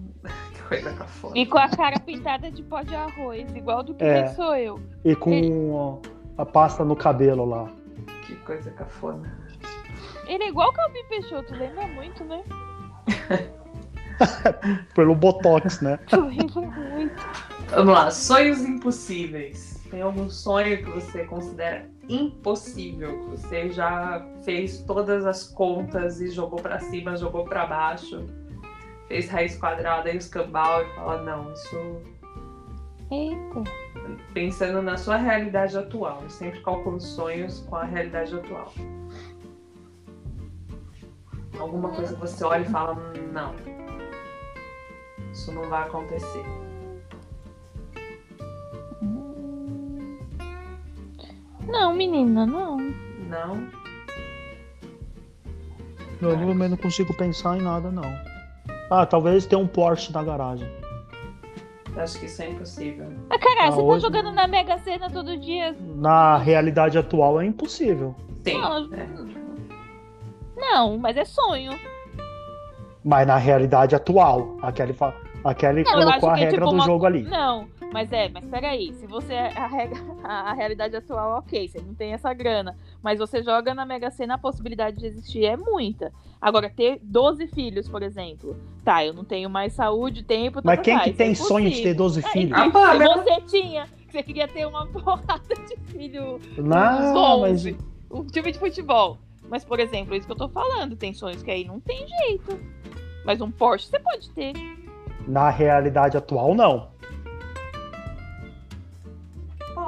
Coisa cafona. E com a cara pintada de pó de arroz, igual do que É. sou eu. E com ó, a pasta no cabelo lá. Que coisa cafona. Ele é igual o Calvin Peixoto, lembra muito, né? Pelo Botox, né? Lembra muito. Vamos lá, sonhos impossíveis. Tem algum sonho que você considera impossível? Que você já fez todas as contas e jogou pra cima, jogou pra baixo, fez raiz quadrada e os cambal e fala, não, isso Eita. pensando na sua realidade atual. Eu sempre calculo sonhos com a realidade atual. Alguma coisa que você olha e fala, não. Isso não vai acontecer. Não, menina, não. Não. Eu realmente não consigo pensar em nada, não. Ah, talvez tenha um Porsche na garagem. Acho que isso é impossível. Ah, caralho, Ah, você tá hoje- jogando na Mega Sena todo dia. Na realidade atual é impossível. Sim. Não, é. Não, mas é sonho. Mas na realidade atual, a Kelly, fa... a Kelly Não, eu colocou a é regra tipo do uma- jogo ali. Não, mas é, mas peraí, se você a, regra- a, realidade atual, ok, você não tem essa grana, mas você joga na Mega Sena, a possibilidade de existir é muita. Agora, ter 12 filhos, por exemplo, tá, eu não tenho mais saúde, tempo, Mas quem que tem é sonho de ter impossível. 12 Ah, filhos? Ah, pá, se mas- você tinha, você queria ter uma porrada de filho, Não, mas 11, um time de futebol. Mas, por exemplo, é isso que eu tô falando, tem sonhos que aí não tem jeito. Mas um Porsche você pode ter. na realidade atual, não.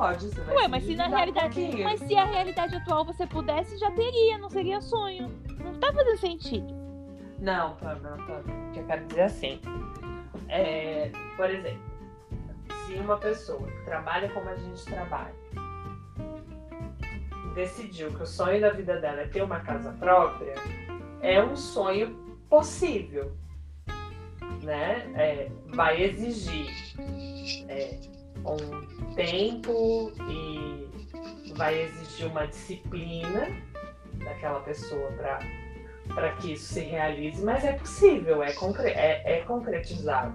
Pode, você vai Ué, mas se na um realidade. pouquinho. Mas se a realidade atual você pudesse, já teria, não seria sonho. Não tá fazendo sentido. Não, Pamela, Pamela. O que eu quero dizer é assim. É, por exemplo, se uma pessoa que trabalha como a gente trabalha decidiu que o sonho da vida dela é ter uma casa própria, é um sonho possível. Né? É, vai exigir é, um tempo e vai exigir uma disciplina daquela pessoa para que isso se realize, mas é possível, é, concre é, é concretizado.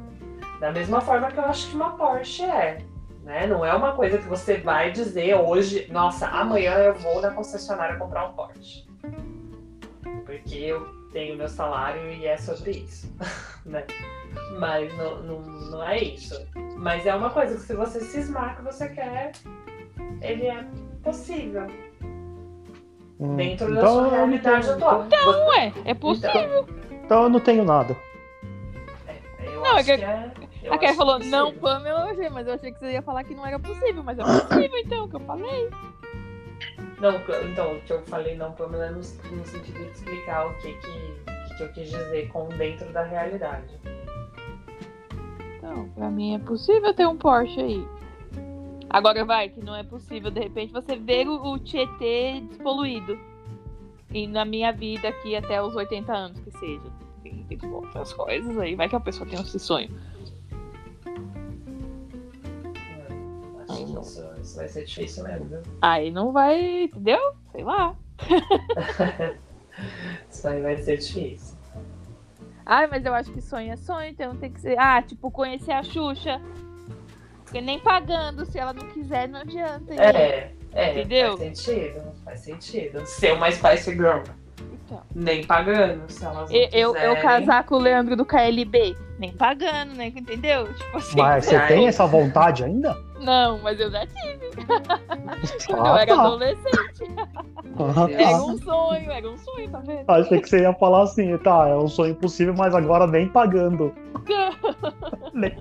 Da mesma forma que eu acho que uma Porsche é. Né? Não é uma coisa que você vai dizer hoje, nossa, amanhã eu vou na concessionária comprar um Porsche. Porque eu tenho meu salário e é sobre isso. né? Mas não, não, não é isso. Mas é uma coisa que se você cismar que você quer, ele é possível. Hum, Dentro da então sua realidade tenho- atual. Não é, é possível. Então eu não tenho nada. Eu Não, é acho que- que é. eu a Kelly falou, não. Pamela, eu achei, mas eu achei que você ia falar que não era possível, mas é possível então, que eu falei. Não, então, o que eu falei não, Pamela, no, no sentido de explicar o que, que, que eu quis dizer com dentro da realidade. Então, pra mim é possível ter um Porsche aí. Agora vai, que não é possível, de repente, você ver o, o Tietê despoluído. E na minha vida aqui até os 80 anos, que seja. Tem, tem outras coisas aí, vai que a pessoa tem esse sonho. Acho que isso, isso vai ser difícil mesmo, viu? Aí não vai, entendeu? Sei lá. Isso aí vai ser difícil. Ai, mas eu acho que sonho é sonho, então tem que ser. Ah, tipo, conhecer a Xuxa. Porque nem pagando, se ela não quiser, não adianta. É, é, Entendeu? faz sentido, faz sentido. Ser uma Spice Girl. Nem pagando, se elas não Eu, eu, eu casar com o Leandro do KLB, nem pagando, né? Entendeu? Tipo assim. Mas você tem essa vontade ainda? Não, mas eu já tive. Quando Ah, eu era tá. adolescente. Ah, Deus. Era tá. um sonho, era um sonho, tá vendo? Achei que você ia falar assim, tá, é um sonho impossível, mas agora nem pagando. nem,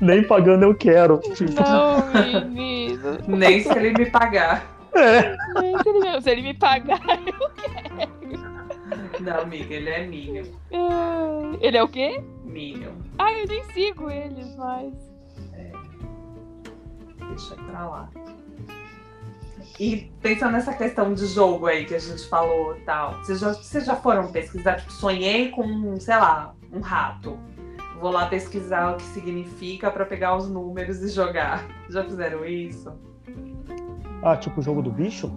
nem pagando eu quero. Não, menino. Nem se ele me pagar. É. Nem se ele- Se ele me pagar, Não, amiga, ele é Minion. Ai, Ele é o quê? Minion. Ah, eu nem sigo eles, mas. Deixa pra lá. E pensando nessa questão de jogo aí que a gente falou e tal, vocês já, vocês já foram pesquisar? Tipo, sonhei com, sei lá, um rato. Vou lá pesquisar o que significa pra pegar os números e jogar. Já fizeram isso? Ah, tipo o jogo do bicho?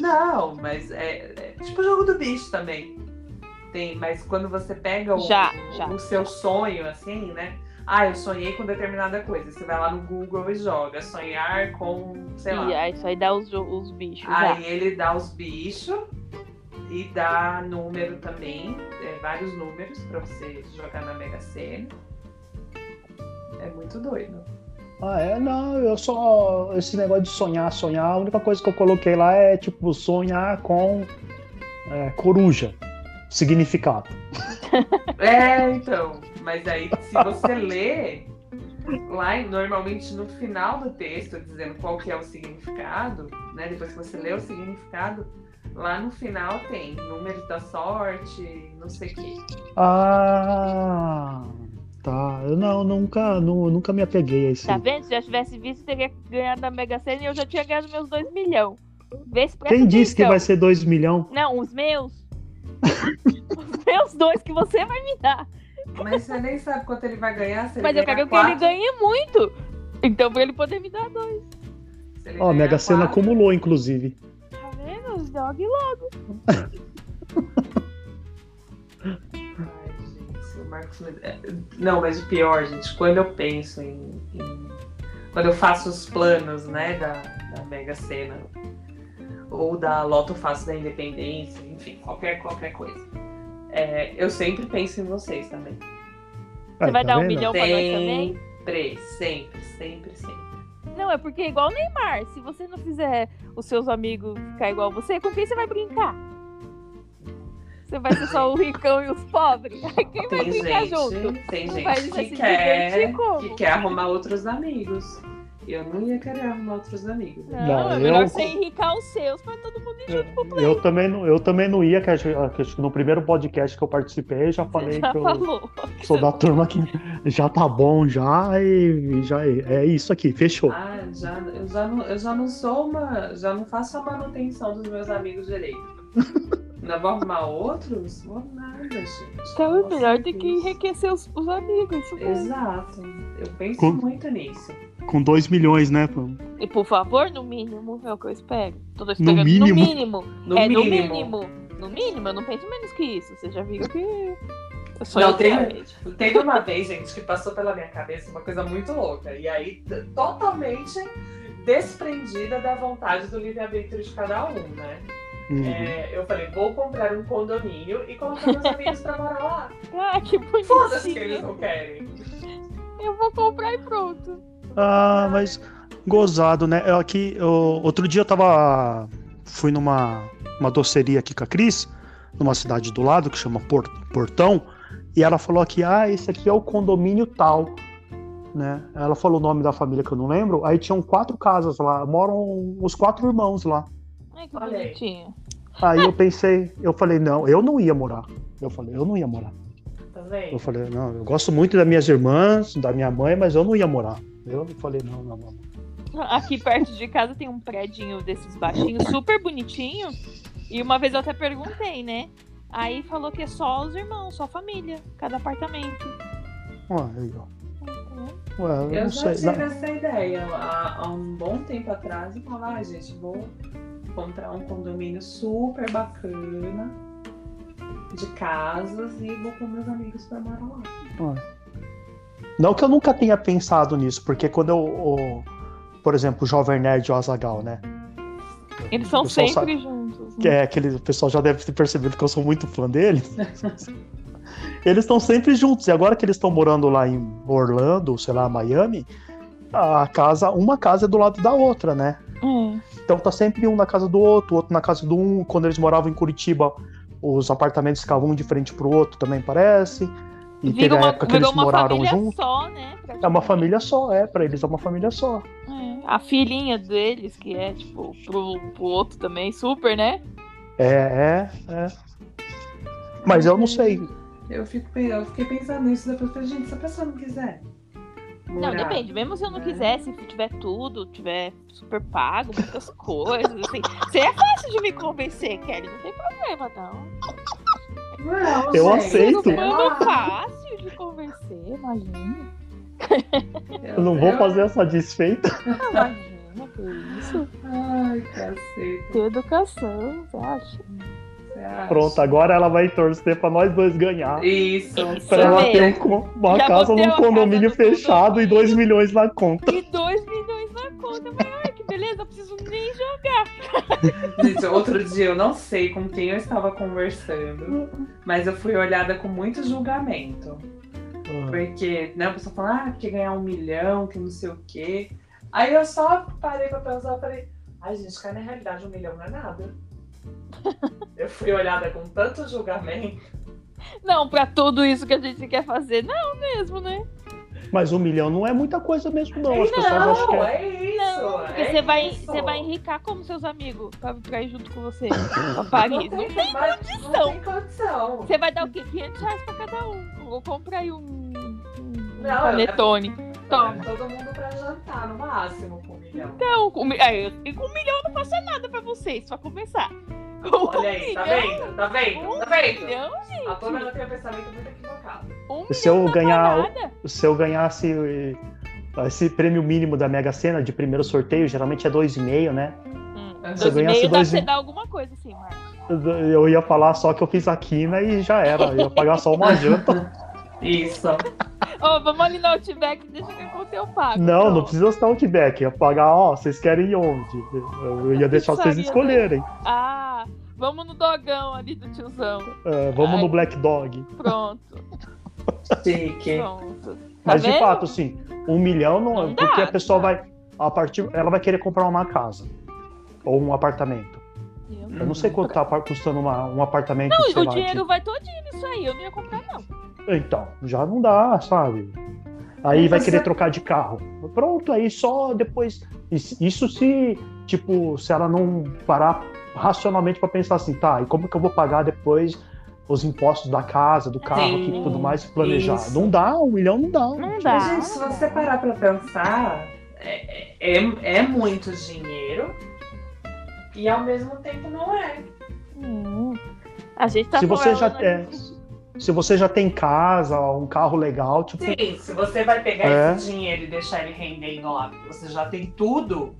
Não, mas é, é tipo o jogo do bicho também. Tem, mas quando você pega o, Já, já. o seu sonho, assim, né? Ah, eu sonhei com determinada coisa. Você vai lá no Google e joga. Sonhar com, sei lá. E aí, isso aí dá os, os bichos. já. Aí ele dá os bichos e dá número também, é, vários números pra você jogar na Mega Sena. É muito doido. Ah, é? Não, eu só. Esse negócio de sonhar, sonhar, a única coisa que eu coloquei lá é tipo sonhar com é, coruja. Significado. É, então. Mas aí, se você lê, lá normalmente no final do texto, dizendo qual que é o significado, né? Depois que você lê o significado, lá no final tem números da sorte, não sei o quê. Ah, tá. Eu não, nunca, nu- nunca me apeguei a esse. Tá vendo? Se já tivesse visto, teria ganhado na Mega Sena e eu já tinha ganhado meus 2 milhões. Vê se presta Quem disse que vai ser 2 milhões? Não, os meus. os meus dois que você vai me dar. Mas você nem sabe quanto ele vai ganhar. Se ele Mas eu quero que ele quatro, ganhe muito. Então, pra ele poder me dar dois. Ó, a Mega Sena quatro- acumulou, inclusive. Tá vendo? Jogue logo. Ai, gente, o Marcos. me- é, Não, mas o pior, gente, quando eu penso em. em- Quando eu faço os planos, né, da, da Mega Sena, ou da Loto Fácil da Independência, enfim, qualquer, qualquer coisa. É, eu sempre penso em vocês também. Você vai tá dar um vendo? milhão pra nós também? Sempre, sempre, sempre, sempre. Não, é porque é igual o Neymar. Se você não fizer os seus amigos ficar igual você, com quem você vai brincar? Você vai ser só o ricão e os pobres? Quem vai Tem brincar gente, junto? tem gente que quer, que quer arrumar outros amigos. Eu não ia querer arrumar outros amigos. Não, Não, é melhor eu- você enricar os seus pra todo mundo ir junto pro play. Eu também, não, eu também não ia, que acho, que acho que no primeiro podcast que eu participei, eu já falei Já que eu falou. sou da turma que já tá bom já e já é, é isso aqui, fechou. Ah, já, eu, já não, eu já não sou uma. Já não faço a manutenção dos meus amigos direito. Ainda vou arrumar outros? Vou nada, gente. Então é melhor ter que enriquecer os, os amigos. Exato. Eu penso Com- muito nisso. Com 2 milhões, né? E por favor, no mínimo, é o que eu espero. Tô No esperando mínimo? no mínimo. No é mínimo. no mínimo. No mínimo, eu não penso menos que isso. Você já viu que. Eu sou Não, realmente. Teve uma vez, gente, que passou pela minha cabeça uma coisa muito louca. E aí, totalmente desprendida da vontade do livre-arbítrio de cada um, né? Uhum. É, eu falei, vou comprar um condomínio e colocar meus amigos pra morar lá. Ah, que Foda-se que eles bonitinho. não querem. Eu vou comprar e pronto. Ah, mas gozado, né? Eu aqui, eu- outro dia eu tava. Fui numa uma doceria aqui com a Cris, numa cidade do lado que chama Por- Portão, e ela falou que, ah, esse aqui é o condomínio tal. Né? Ela falou o nome da família que eu não lembro. Aí tinham quatro casas lá, moram os quatro irmãos lá. Ai, que bonitinho. Aí eu pensei, eu falei, não, eu não ia morar. Eu falei, eu não ia morar. Tá vendo? Eu falei, não, eu gosto muito das minhas irmãs, da minha mãe, mas eu não ia morar. Eu falei, não, não, não. Aqui perto de casa tem um predinho desses baixinhos, super bonitinho. E uma vez eu até perguntei, né? Aí falou que é só os irmãos, só a família, cada apartamento. Ué, aí, ó. Ué, eu, Eu não já sei. tive essa ideia há, há um bom tempo atrás e falar, ah, gente, vou comprar um condomínio super bacana de casas e vou com meus amigos pra morar lá. Não que eu nunca tenha pensado nisso, porque quando eu. por exemplo, o Jovem Nerd e o Azagal, né? Eles são sempre juntos. que é aquele o pessoal já deve ter percebido que eu sou muito fã deles. eles estão sempre juntos. E agora que eles estão morando lá em Orlando, sei lá, Miami, a casa, uma casa é do lado da outra, né? Hum. Então tá sempre um na casa do outro, outro na casa do um. Quando eles moravam em Curitiba, os apartamentos ficavam um de frente pro outro, também parece. E teve Virou a uma, época que eles uma moraram família juntos. só, né? É uma família só, é, pra eles é uma família só. É, A filhinha deles, que é, tipo, pro, pro outro também, super, né? É, é, é. Mas eu não sei. Eu, fico, eu fiquei pensando nisso depois. Falei, gente, se a pessoa não quiser. Não, morar- depende. Mesmo se eu não né? quiser, se tiver tudo, tiver super pago, muitas coisas, assim. Você é fácil de me convencer, Kelly. Não tem problema, não. Não, Eu gente, aceito. lá. fácil de convencer, imagina. Eu não vou fazer essa desfeita. Imagina, que isso. Ai, caceta. Ter educação, você acha? Você acha? Pronto, agora ela vai torcer pra nós dois ganhar. Isso. Isso Pra ela ter um uma Já casa num condomínio casa fechado e condomínio. 2 milhões na conta. E 2 milhões na conta. Mas, ai, que beleza, eu preciso nem jogar. Gente, outro dia eu não sei com quem eu estava conversando, mas eu fui olhada com muito julgamento. Porque, né, a pessoa fala, ah, que ganhar um milhão, que não sei o quê. Aí eu só parei pra pensar e falei, ai gente, cara, na realidade um milhão não é nada. eu fui olhada com tanto julgamento. Não, pra tudo isso que a gente quer fazer, não mesmo, né? Mas um milhão não é muita coisa mesmo, não. As pessoas acham que Não, é. é porque é você vai, isso. você vai enricar como seus amigos pra, pra ir junto com você pra Paris. Não Não tem, condição. Não tem condição. Você vai dar o quê? 500 reais pra cada um. Vou comprar aí um, um Não, panetone. Toma. Todo mundo pra jantar, no máximo, com um milhão. Então, com, aí, eu- e com um milhão eu não faço nada pra vocês, pra começar. Com Olha aí, tá milhão, vendo? Tá vendo? Um Tá vendo? milhão, A Tona gente. ela tem um pensamento muito equivocado. Um Se eu ganhar- nada. Se eu ganhasse esse prêmio mínimo da Mega Sena de primeiro sorteio, geralmente é 2,5, né? Hum, eu dois e meio dá você e- dar alguma coisa assim, Marcos. Eu ia falar só que eu fiz a quina e já era. Eu ia pagar só uma janta. Isso. Ô, vamos ali no Outback, deixa que eu eu pago. Não, não Pronto. precisa estar Outback. Ia pagar, ó, vocês querem ir onde? Eu ia deixar vocês Pizzaria, escolherem. Ah, vamos no dogão ali do tiozão. É, vamos Ai. no Black Dog. Pronto, Chique. pronto. Tá Mas de vendo? fato, assim, um milhão não, Não é. dá, Porque a não pessoa dá. vai. A partir, ela vai querer comprar uma casa. Ou um apartamento. Eu não sei quanto tá custando uma- um apartamento. Não, o lá, dinheiro vai todinho nisso aí, eu não ia comprar, não. Então, já não dá, sabe? Aí vai querer trocar de carro. Pronto, aí só depois. Isso isso se, tipo, se ela não parar racionalmente pra pensar assim, tá, e como que eu vou pagar depois os impostos da casa, do carro Sim, e tudo mais planejar? isso. Não dá, um milhão não dá. Não dá. Mas, gente, se você parar pra pensar, é, é, é muito dinheiro e ao mesmo tempo não é. Hum. A gente tá se você já falando é, se você já tem casa, um carro legal, tipo, Sim, se você vai pegar É. esse dinheiro e deixar ele rendendo lá, porque você já tem tudo,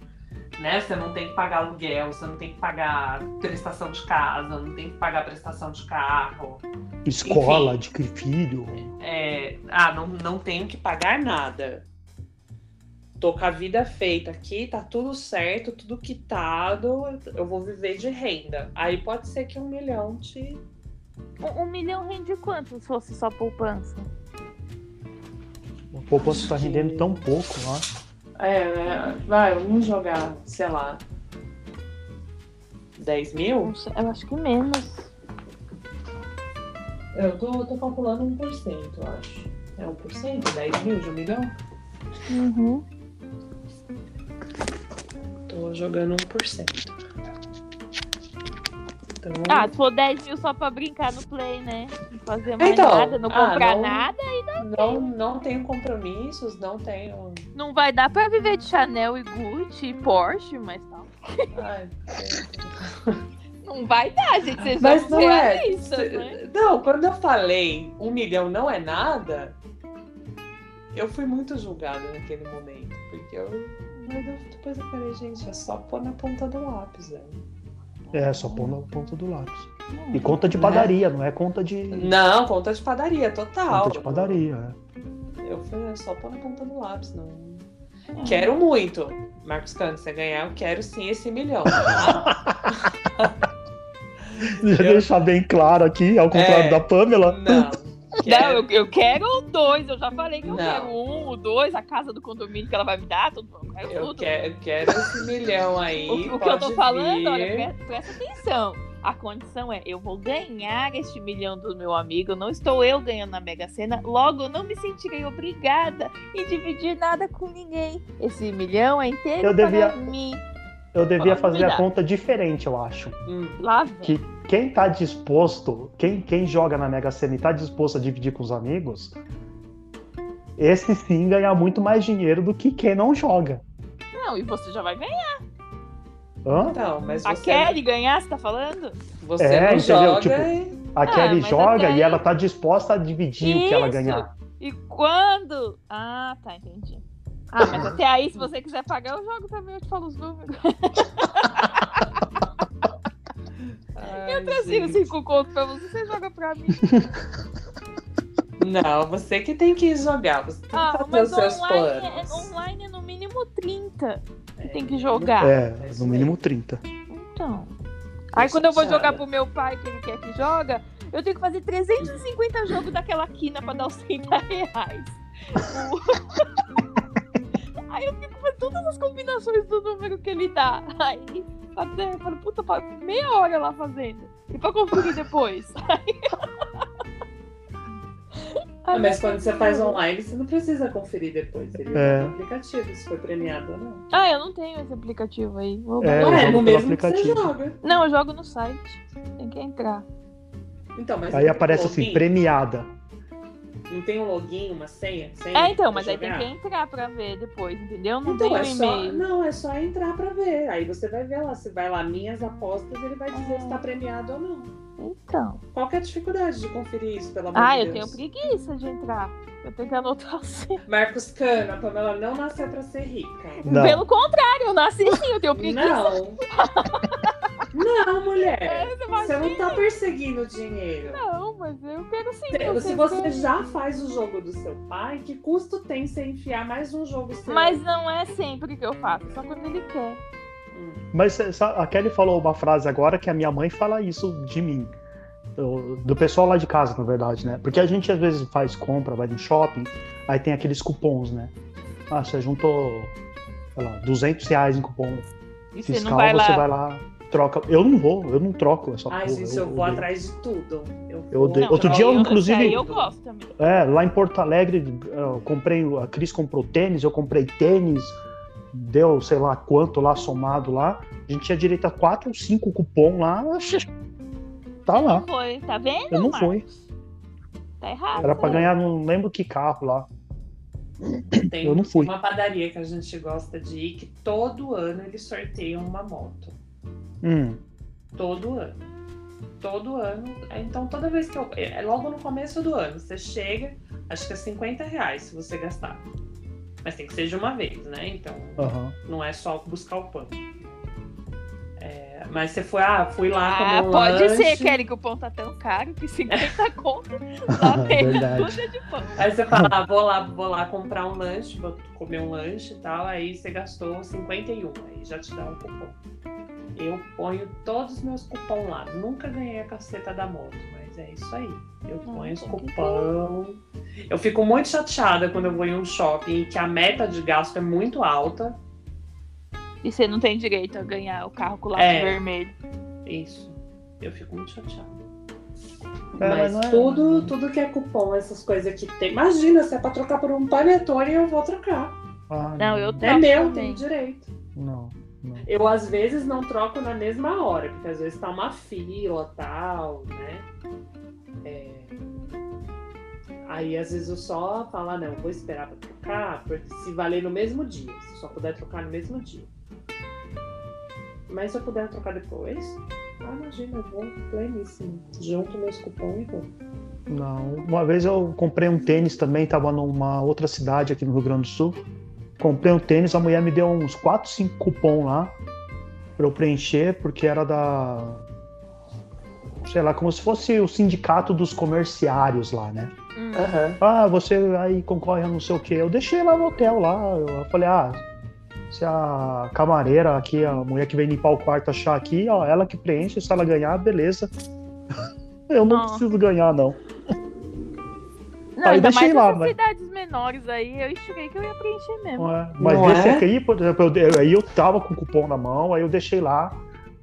né? Você não tem que pagar aluguel, você não tem que pagar prestação de casa, não tem que pagar prestação de carro. escola, Enfim. de filho. É, ah, não, não tenho que pagar nada. Tô com a vida feita aqui, tá tudo certo, tudo quitado, eu vou viver de renda. Aí pode ser que um milhão te. Um, um milhão rende quanto se fosse só poupança? O poupança tá rendendo tão pouco lá. É, né? Vai, vamos jogar, sei lá. 10 mil? Eu acho que menos. Eu tô, tô calculando 1%, eu acho. É 1%? 10 mil de um milhão? Uhum. Tô jogando 1%. Então, Ah, se for 10 mil só pra brincar no play, né? Não fazer mais Então, nada, não ah, comprar não- nada, não, não tenho compromissos, não tenho. não vai dar pra viver de Chanel e Gucci e Porsche, mas tá. Ai, Não vai dar, gente. Vocês Mas não é. realistas, né? Não, quando eu falei um milhão não é nada, eu fui muito julgada naquele momento. Porque eu. Mas depois eu falei, gente, é só pôr na ponta do lápis, velho. É, só pôr na ponta do lápis. E conta de padaria, não é conta de. Não, conta de padaria, total. Conta de padaria. é. Eu falei, é só pôr na ponta do lápis, não. É. Quero muito. Marcos Canto, você ganhar, eu quero sim esse milhão. tá? Deixa eu deixar bem claro aqui, ao contrário É. da Pamela. Não. Não, eu, eu quero o dois. Eu já falei que eu Não. quero um, o dois, a casa do condomínio que ela vai me dar, tudo. Eu quero Eu tudo. quero, eu quero esse milhão aí. O, o que eu tô pode falando, vir. olha, pre- presta atenção. A condição é, eu vou ganhar este milhão do meu amigo, não estou eu ganhando na Mega Sena, logo eu não me sentirei obrigada em dividir nada com ninguém. Esse milhão é inteiro Eu devia- para mim. Eu devia Pode fazer a conta diferente, eu acho. Hum. Lá vem. Que quem tá disposto, quem, quem joga na Mega Sena e tá disposto a dividir com os amigos, esse sim ganha muito mais dinheiro do que quem não joga. Não, e você já vai ganhar. Hã? Então, mas A você, Kelly ganhar, você tá falando? você É, não entendeu? joga Tipo, A Ah, Kelly joga até e ela tá disposta a dividir o que ela Isso. ganhar. E quando? Ah, tá, entendi. Ah, mas até aí, se você quiser pagar, eu jogo também, eu te falo os números. Ai, Eu transfiro gente. cinco contos pra você, você joga pra mim. Não, você que tem que jogar. Você tem que Ah, fazer mas os seus online é, planos. online é no mínimo 30. que tem que jogar. É, é no mínimo 30. Então. Aí quando eu vou jogar pro meu pai, que ele quer que joga, eu tenho que fazer 350 jogos daquela quina pra dar os 30 reais. Aí eu fico todas as combinações do número que ele dá. Aí até eu falo, puta, meia hora lá fazendo. E pra conferir depois. Ah, mas quando você faz online, você não precisa conferir depois. Ele É. é. no aplicativo se foi premiado ou não. Ah, eu não tenho esse aplicativo aí. Vou É, Ué, jogo no mesmo que você aplicativo. joga. Não, eu jogo no site. Tem que entrar. Então, mas Aí não aparece assim, premiada. Não tem um login, uma senha? senha É, então, mas aí tem jogar? que entrar pra ver depois, entendeu? Não Então, tem é um só, e-mail. não, é só entrar pra ver. Aí você vai ver lá. Você vai lá, minhas apostas, ele vai dizer se tá premiado ou não. Então. Qual que é a dificuldade de conferir isso, pelo amor Ah, de eu Deus? tenho preguiça de entrar. Eu tenho que anotar assim. Marcos Cano, a Pamela não nasceu pra ser rica. Não. Pelo contrário, eu nasci sim, eu tenho preguiça. Não. Mulher. É, você Você não tá perseguindo dinheiro. Não, mas eu quero sim. Se- Se você já faz o jogo do seu pai, que custo tem você enfiar mais um jogo seu? Mas não é sempre que eu faço, só quando ele quer. Hum. Mas a Kelly falou uma frase agora que a minha mãe fala isso de mim. Do, do pessoal lá de casa, na verdade, né? Porque a gente às vezes faz compra, vai no shopping, aí tem aqueles cupons, né? Ah, você juntou, sei lá, 200 reais em cupom E você fiscal, não vai lá. você vai lá, troca. Eu não vou, eu não troco essa Ai, porra. gente, eu, vou odeio. atrás de tudo. Eu, Eu odeio. Não, Outro dia eu, eu, inclusive- aí eu gosto também. É, lá em Porto Alegre, eu comprei, a Cris comprou tênis, eu comprei tênis, deu sei lá quanto lá somado lá. A gente tinha direito a quatro ou cinco cupom lá. Tá lá. Não foi, tá vendo? Eu não Marcos? Tá errado. Era pra né? ganhar, não lembro que carro lá. Tem Eu não fui. uma padaria que a gente gosta de ir, que todo ano eles sorteiam uma moto. Hum, Todo ano. Todo ano. Então, toda vez que eu. É logo no começo do ano. Você chega, acho que é 50 reais se você gastar. Mas tem que ser de uma vez, né? Então, aham. não é só buscar o pão. É, mas você foi, ah, fui lá comer Ah, um pode lanche. ser, Kelly, que o pão tá tão caro que 50 conto lá meia de pão. Aí você fala, ah, vou lá, vou lá comprar um lanche, vou comer um lanche e tal, aí você gastou 51, aí já te dá um cupom. Eu ponho todos os meus cupons lá. Nunca ganhei a caceta da moto, mas é isso aí. Eu Não, ponho os cupom. Eu fico muito chateada quando eu vou em um shopping que a meta de gasto é muito alta. E você não tem direito a ganhar o carro com o lápis É. vermelho. Isso. Eu fico muito chateada. É, mas mas é- tudo, tudo que é cupom, essas coisas que tem. Imagina, se é pra trocar por um panetone, eu vou trocar. Ah, Não, eu É troco meu, também. tenho direito. Não, não. Eu às vezes não troco na mesma hora, porque às vezes tá uma fila tal, né? É, Aí às vezes eu só falo, ah, não, vou esperar pra trocar, porque se valer no mesmo dia, se só puder trocar no mesmo dia. Mas se eu puder trocar depois, ah, imagina, eu vou pleníssimo. Junto meus cupons e vou. Não. Uma vez eu comprei um tênis também, tava numa outra cidade aqui no Rio Grande do Sul. Comprei um tênis, a mulher me deu uns 4, 5 cupom lá pra eu preencher, porque era da. Sei lá, como se fosse o sindicato dos comerciários lá, né? Hum. Aham. Ah, você aí concorre a não sei o quê. Eu deixei lá no hotel lá. Eu falei, ah, Se a camareira aqui, a mulher que vem limpar o quarto achar aqui, ó, ela que preenche, se ela ganhar, beleza. Eu não Ó. preciso ganhar, não. Não, Aí ainda deixei mais lá, mas- cidades menores aí, eu estirei que eu ia preencher mesmo. É? Mas Não é? aqui, por exemplo, eu- aí eu tava com o cupom na mão, aí eu deixei lá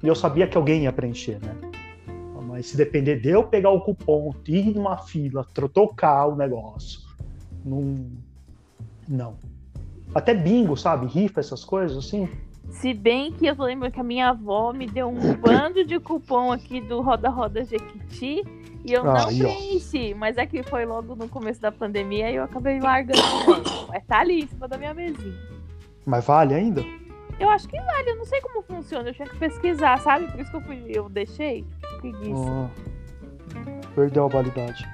e eu sabia que alguém ia preencher, né? Mas se depender de eu pegar o cupom, ir numa fila, tro- tocar o negócio, não. Não. Até bingo, sabe? Rifa, essas coisas assim. Se bem que eu tô lembrando que a minha avó me deu um bando de cupom aqui do Roda Roda Jequiti e eu não Aí, ó. preenchi, mas é que foi logo no começo da pandemia e eu acabei largando. Mas tá ali em cima da minha mesinha. Mas vale ainda? Eu acho que vale, eu não sei como funciona, eu tinha que pesquisar, sabe? Por isso que eu fui, eu deixei. Preguiça. Ah, perdeu a validade.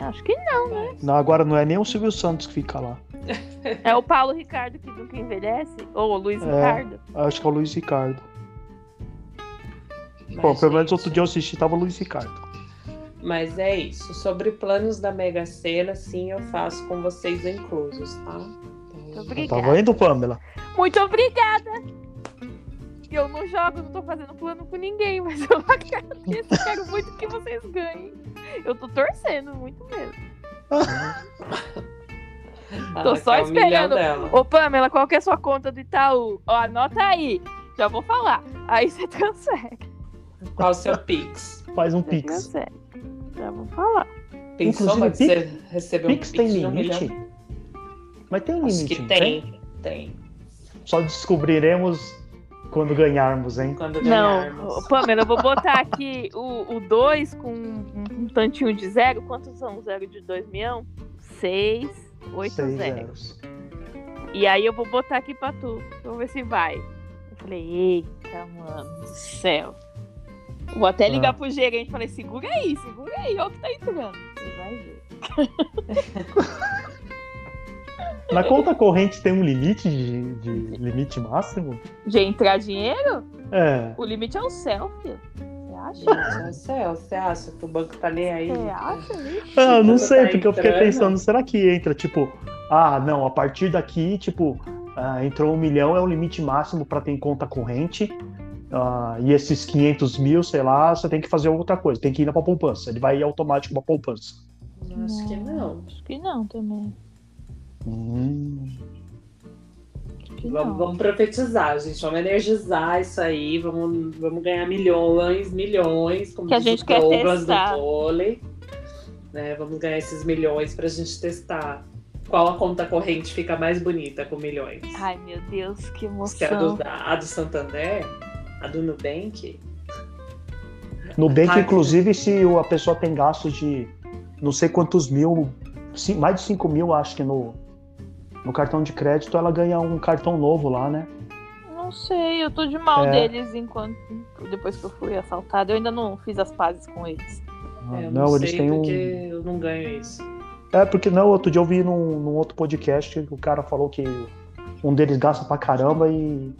Acho que não. Não, agora não é nem o Silvio Santos que fica lá. É o Paulo Ricardo que nunca envelhece? Ou o Luiz É. Ricardo? Acho que é o Luiz Ricardo. Mas, Bom, pelo menos gente, outro dia eu assisti tava o Luiz Ricardo. Mas é isso. Sobre planos da Mega Sena, sim, eu faço com vocês inclusos, tá? Então, Obrigada. Tava indo, Pamela? Muito obrigada! Eu não jogo, não tô fazendo plano com ninguém, mas eu agradeço. Quero muito que vocês ganhem. Eu tô torcendo muito mesmo. ela Tô só milhão esperando. Ô, Pamela, qual que é a sua conta do Itaú? Ó, anota aí. Já vou falar. Aí você transfere. Qual o seu Pix? Faz um Você Pix. transfere. Já vou falar. Pensou Inclusive, mas você receber um Pix tem um limite? milhão? Mas tem um Acho limite, que não tem. Tem. Só descobriremos quando ganharmos, hein? Quando Não, ganharmos. ô, Pamela, eu vou botar aqui o 2 com um, um tantinho de zero. Quantos são zero de 2 milhão? 6, 8 Seis zero. zeros. E aí eu vou botar aqui pra tu. Vamos ver se vai. Eu falei, eita, mano do céu. Vou até ligar Ah. pro gerente e falei, segura aí, segura aí, olha o que tá entrando. Você vai ver. Na conta corrente tem um limite de, de limite máximo? De entrar dinheiro, É. o limite é o céu, filho. Você acha? Gente do céu, você acha que o banco tá nem aí? Você acha? Vixe. Ah, eu não sei, tá porque eu fiquei entrando. pensando, será que entra, tipo, ah, não, a partir daqui, tipo, ah, entrou um milhão é o limite máximo para ter em conta corrente, ah, e esses 500 mil, sei lá, você tem que fazer outra coisa, tem que ir na pra poupança, ele vai ir automático pra poupança. Acho que não. Acho que não também. Hum, que Vamos, não. vamos profetizar, gente. Vamos energizar isso aí. Vamos, vamos ganhar milhões, milhões. Como Que a gente quer testar. do vôlei. Né? Vamos ganhar esses milhões pra gente testar qual a conta corrente fica mais bonita com milhões. Ai, meu Deus, que Se é a do, emoção. a do Santander, a do Nubank. Nubank, Ai, inclusive, se a pessoa tem gastos de não sei quantos mil, mais de 5 mil, acho que no, no cartão de crédito, ela ganha um cartão novo lá, né? Não sei, eu tô de mal É. deles enquanto. Depois que eu fui assaltada. Eu ainda não fiz as pazes com eles. É, eu não, não, eles sei têm um. porque eu não ganho isso. É, porque não, outro dia eu vi num, num outro podcast que o cara falou que um deles gasta pra caramba e,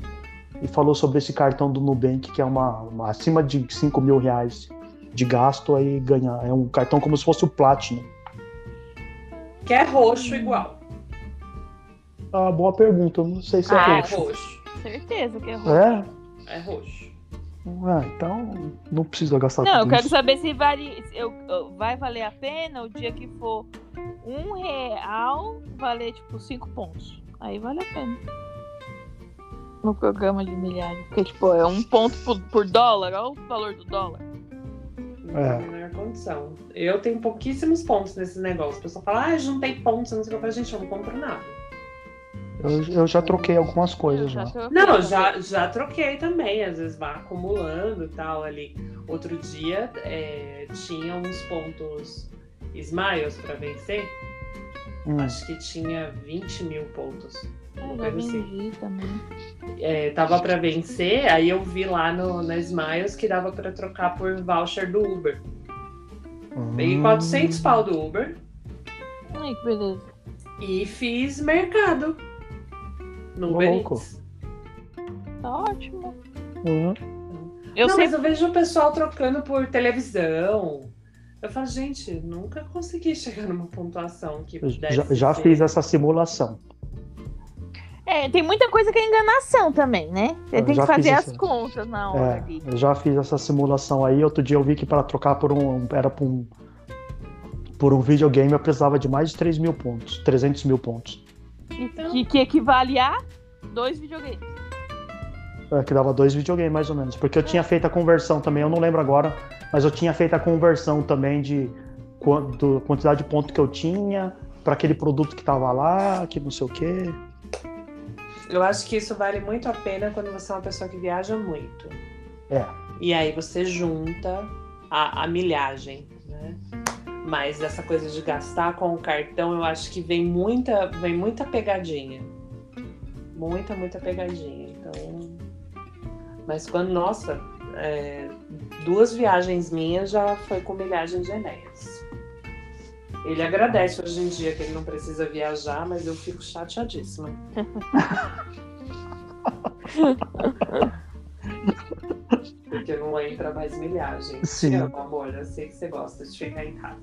e falou sobre esse cartão do Nubank, que é uma, uma acima de 5 mil reais de gasto, aí ganha. É um cartão como se fosse o Platinum. Que é roxo igual. Ah, boa pergunta, não sei se é Ah, É roxo. roxo. Certeza que é ruim. É? É roxo. Ah, então não precisa gastar Não, eu quero isso. saber se vale, se eu, eu- vai valer a pena o dia que for um real valer tipo cinco pontos. Aí vale a pena. No programa de milhares. Porque, tipo, é um ponto por, por dólar, olha o valor do dólar. Não É. a menor condição. Eu tenho pouquíssimos pontos nesse negócio. O pessoal fala, ah, juntei pontos, não sei o que. Eu falo, gente, eu não compro nada. Eu, eu já troquei algumas coisas já. Não, já, já troquei também. Às vezes vai acumulando e tal ali. Outro dia é, tinha uns pontos Smiles pra vencer. Hum. Acho que tinha 20 mil pontos. É, assim. É, tava pra vencer, aí eu vi lá no, na Smiles que dava pra trocar por voucher do Uber. Peguei Hum. 400 pau do Uber Ai, que beleza. e fiz mercado. No Uber louco. Eats. Tá ótimo. Uhum. Eu não, sei. mas eu vejo o pessoal trocando por televisão. Eu falo, gente, nunca consegui chegar numa pontuação que Já, já fiz essa simulação. É, tem muita coisa que é enganação também, né? Você tem que fazer as isso. contas na hora É, ali. eu já fiz essa simulação aí. Outro dia eu vi que para trocar por um. Era por um. Por um videogame eu precisava de mais de 3 mil pontos. 300 mil pontos. E que, que equivale a dois videogames. É, que dava dois videogames mais ou menos. Porque eu tinha feito a conversão também, eu não lembro agora, mas eu tinha feito a conversão também de quanto, quantidade de ponto que eu tinha para aquele produto que tava lá, que não sei o quê. Eu acho que isso vale muito a pena quando você é uma pessoa que viaja muito. É. E aí você junta a, a milhagem, né? Mas essa coisa de gastar com o cartão, eu acho que vem muita, vem muita pegadinha. Muita, muita pegadinha. Então. Mas quando, nossa, é, duas viagens minhas já foi com milhagem de Enéas. Ele agradece hoje em dia que ele não precisa viajar, mas eu fico chateadíssima. Porque não entra mais milhagem. Sim. Eu, amor, eu sei que você gosta de ficar em casa.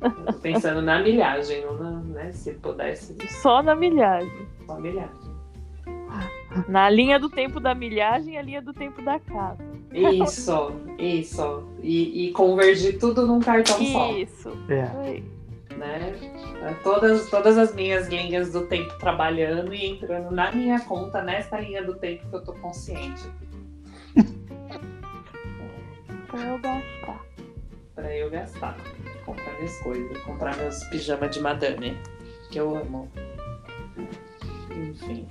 Eu tô pensando na milhagem, não na, né? Se pudesse, Só na milhagem. só milhagem. Na linha do tempo da milhagem e a linha do tempo da casa. Isso, isso. E, e convergir tudo num cartão só. Isso. É. Né? Todas, todas as minhas linhas do tempo trabalhando e entrando na minha conta nessa linha do tempo que eu tô consciente Pra eu gastar. pra eu gastar. Comprar minhas coisas, comprar meus pijamas de madame, que eu amo. Enfim.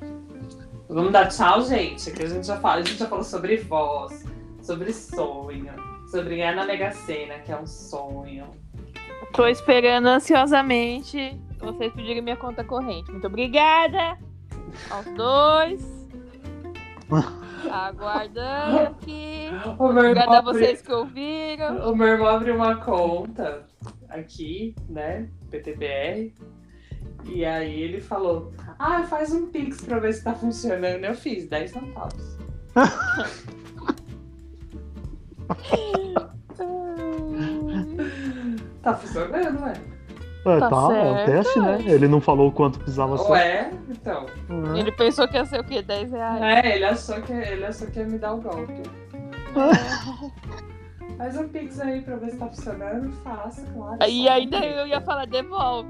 Vamos dar tchau, gente, que a gente já fala, a gente já falou sobre voz, sobre sonho, sobre ganhar na Mega Sena, que é um sonho. Tô esperando ansiosamente vocês pedirem minha conta corrente. Muito obrigada aos dois. Aguardando aqui. O meu Obrigada a vocês que ouviram. O meu irmão abriu uma conta aqui, né? PTBR. E aí ele falou: Ah, faz um Pix pra ver se tá funcionando. Eu fiz 10 centavos. Tá funcionando, ué? É, Tá tá, é um teste, né? Ele não falou o quanto precisava ser. Ué, então. Uhum. Ele pensou que ia ser o quê? 10 reais? É, ele achou que, ele achou que ia me dar o golpe. Faz um Pix aí pra ver se tá funcionando. Faça, claro. E ainda eu ia falar, devolve.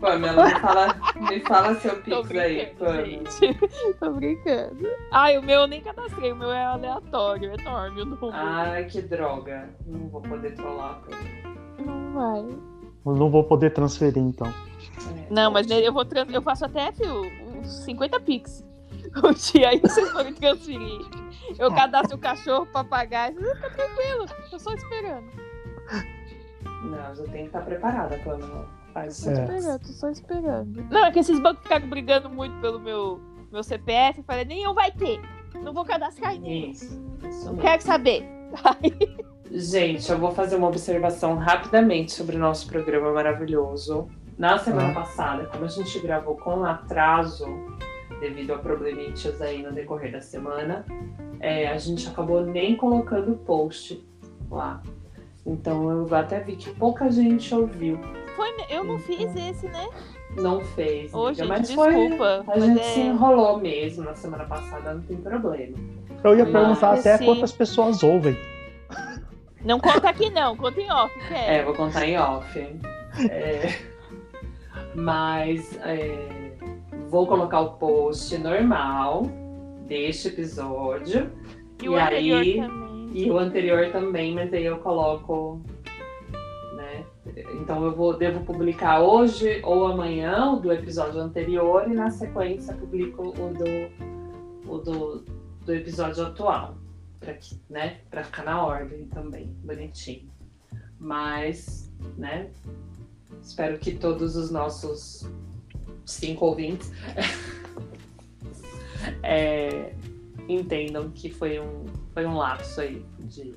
Pamela, me fala, me fala seu Pix aí, Pamela. gente. Tô brincando. Ai, o meu eu nem cadastrei, o meu é aleatório, é enorme o número. Ai, que droga. Não vou poder trollar. Não vai. Eu não vou poder transferir, então. É, Não, mas pode. eu vou trans... eu faço até, uns 50 pix. O dia aí vocês forem transferir. Eu cadastro o cachorro, papagaio. Fica tranquilo, tô só esperando. Não, já tem que estar preparada, Pamela. Faz É. esperando, tô só esperando. Não, é que esses bancos ficaram brigando muito pelo meu, meu CPF. Eu falei, nenhum vai ter. Não vou cadastrar em nenhum. Isso. isso Não mesmo. quero saber. Gente, eu vou fazer uma observação rapidamente sobre o nosso programa maravilhoso. Na semana Ah. passada, como a gente gravou com atraso, devido a probleminhas aí no decorrer da semana, é, a gente acabou nem colocando o post lá. Então eu até vi que pouca gente ouviu. Foi, eu não fiz esse, né? Não fez. Ô, gente, mas foi. desculpa. A mas gente é- se enrolou mesmo na semana passada, não tem problema. Eu ia Mas- perguntar até Sim. quantas pessoas ouvem. Não conta aqui não, conta em off, É, quer? vou contar em off. É, mas é, vou colocar o post normal deste episódio. E, e o anterior aí- também. E o anterior também, mas aí eu coloco. Né? Então eu vou, devo publicar hoje ou amanhã o do episódio anterior e na sequência publico o do, o do, do episódio atual. Pra, que- né? pra ficar na ordem também, bonitinho. Mas, né? Espero que todos os nossos cinco ouvintes é, entendam que foi um, foi um lapso aí de,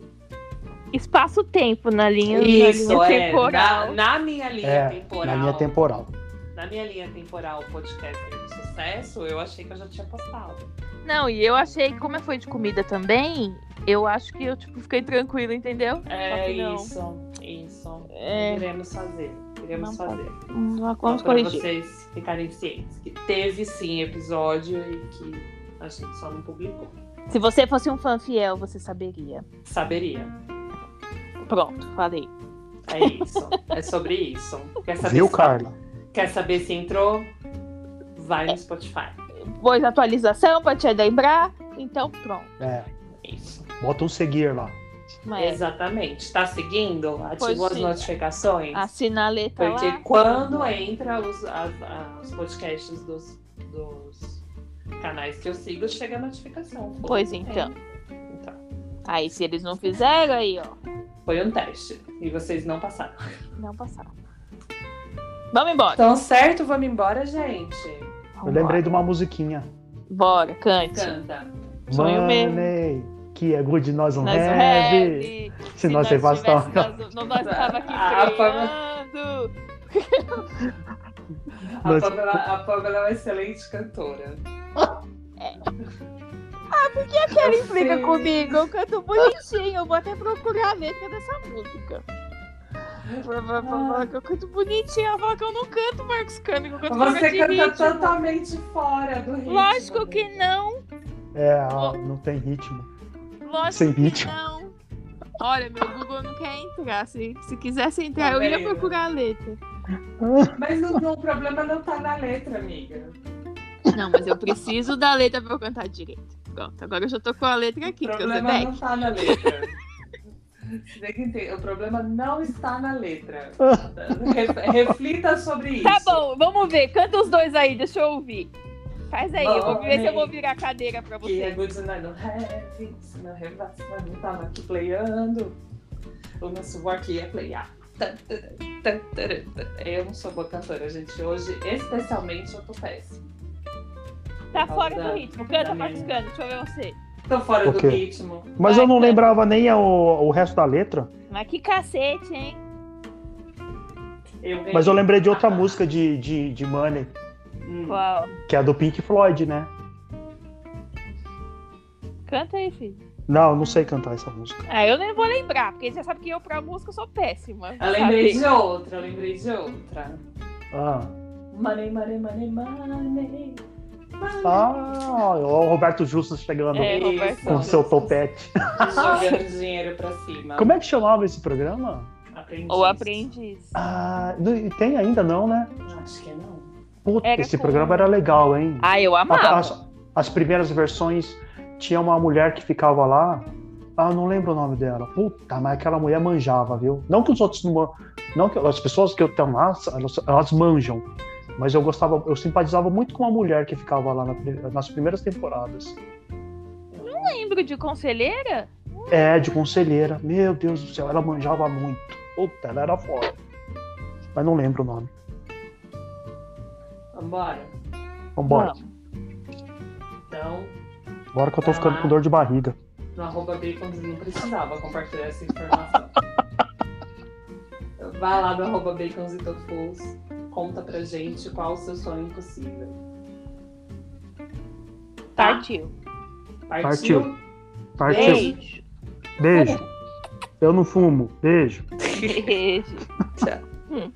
Espaço-tempo na linha, isso, na linha é. temporal. Na, na minha linha É, temporal. na linha temporal. na minha linha temporal, podcast de sucesso, eu achei que eu já tinha postado. Não, e eu achei que como foi de comida também, eu acho que eu tipo, fiquei tranquila, entendeu? É isso, isso. É. Iremos fazer. Iremos Não fazer. Hum, Só Vamos pra corrigir. vocês ficarem cientes que teve sim episódio e que a gente só não publicou. Se você fosse um fã fiel, você saberia. Saberia. Pronto, falei. É isso. é sobre isso. Quer saber, Viu, se, Carla? quer saber se entrou? Vai no Spotify. Pôs atualização pra te lembrar, então pronto. É, Isso. bota um seguir lá. Mas Exatamente. Tá seguindo? Ativou as notificações? assina a letra Porque lá. quando entra os, as- os podcasts dos, dos canais que eu sigo, chega a notificação. Pois É. então. Então, Aí se eles não fizeram, aí ó, foi um teste. E vocês não passaram. não passaram. Vamos embora. Então, certo, vamos embora, gente. Eu lembrei de uma musiquinha. Bora, cante. Canta. Sonho meu. Que é good, nós não Nós have. have. Se nós tivesse, nós, não nós tava aqui A freando. A Pamela, a Pamela é uma excelente cantora. Quero implica Sim. comigo, eu canto bonitinho. Eu vou até procurar a letra dessa música. Vai- falar que eu canto bonitinho. Ela fala que eu não canto, Marcos Cami, que eu canto Você canta ritmo. totalmente fora do ritmo. Lógico que não. É, ah, não tem ritmo. Lógico Sem que ritmo. não. Olha, meu Google não quer entrar. Se, se quisesse entrar, eu ia Tá procurar a letra. Mas não- não, o problema não tá na letra, amiga. Não, mas eu preciso da letra pra eu cantar direito. Pronto, agora eu já tô com a letra aqui, O problema não tá na letra. Você tem que entender, o problema não está na letra. Re- Reflita sobre isso. Tá bom, vamos ver. Canta os dois aí, deixa eu ouvir. Faz aí, eu vou ver se eu vou virar a cadeira pra Que é você. good night, no heavy, se não revaça, não tava aqui playando. O nosso work é playar. Eu não sou boa cantora, gente. Hoje, especialmente, eu tô péssima. Tá fora do ritmo. Canta, Marcoscano, deixa eu ver você. Tô fora do ritmo. Mas Vai, eu não canta. lembrava nem o, o resto da letra. Mas que cacete, hein? Eu. Mas eu lembrei de outra música de, de, de Money, hum. Qual? que é a do Pink Floyd, né? Canta aí, filho. Não, eu não sei cantar essa música. Ah, eu nem vou lembrar, porque você sabe que eu pra música sou péssima. Eu lembrei sabe? de outra, eu lembrei de outra. Ah, Money, money, money, money. ah o Roberto Justus chegando É. Roberto. com seu topete. Jogando dinheiro pra cima. Como é que chamava esse programa? Aprendiz. Ou aprendiz. Ah, tem ainda não, né? Acho que não. Puta, Era esse com- programa era legal, hein? Ah, eu amava. As, as primeiras versões tinha uma mulher que ficava lá. Ah, não lembro o nome dela. Puta, mas aquela mulher manjava, viu? Não que os outros não. Não que as pessoas que estão lá, elas, elas manjam. Mas eu gostava, eu simpatizava muito com a mulher que ficava lá na nas primeiras temporadas. Lembro de conselheira? É, de conselheira. Meu Deus do céu, ela manjava muito. Puta, ela era foda. Mas não lembro o nome. Vambora. Vambora. Então, Agora que eu tô Vai ficando lá. com dor de barriga. no arroba bacon não precisava compartilhar essa informação. Vai lá no arroba bacons e tofus, conta pra gente qual o seu sonho impossível. Partiu. Partiu? Partiu. Beijo. Beijo. Eu não fumo. Beijo. Beijo. Tchau. Hum.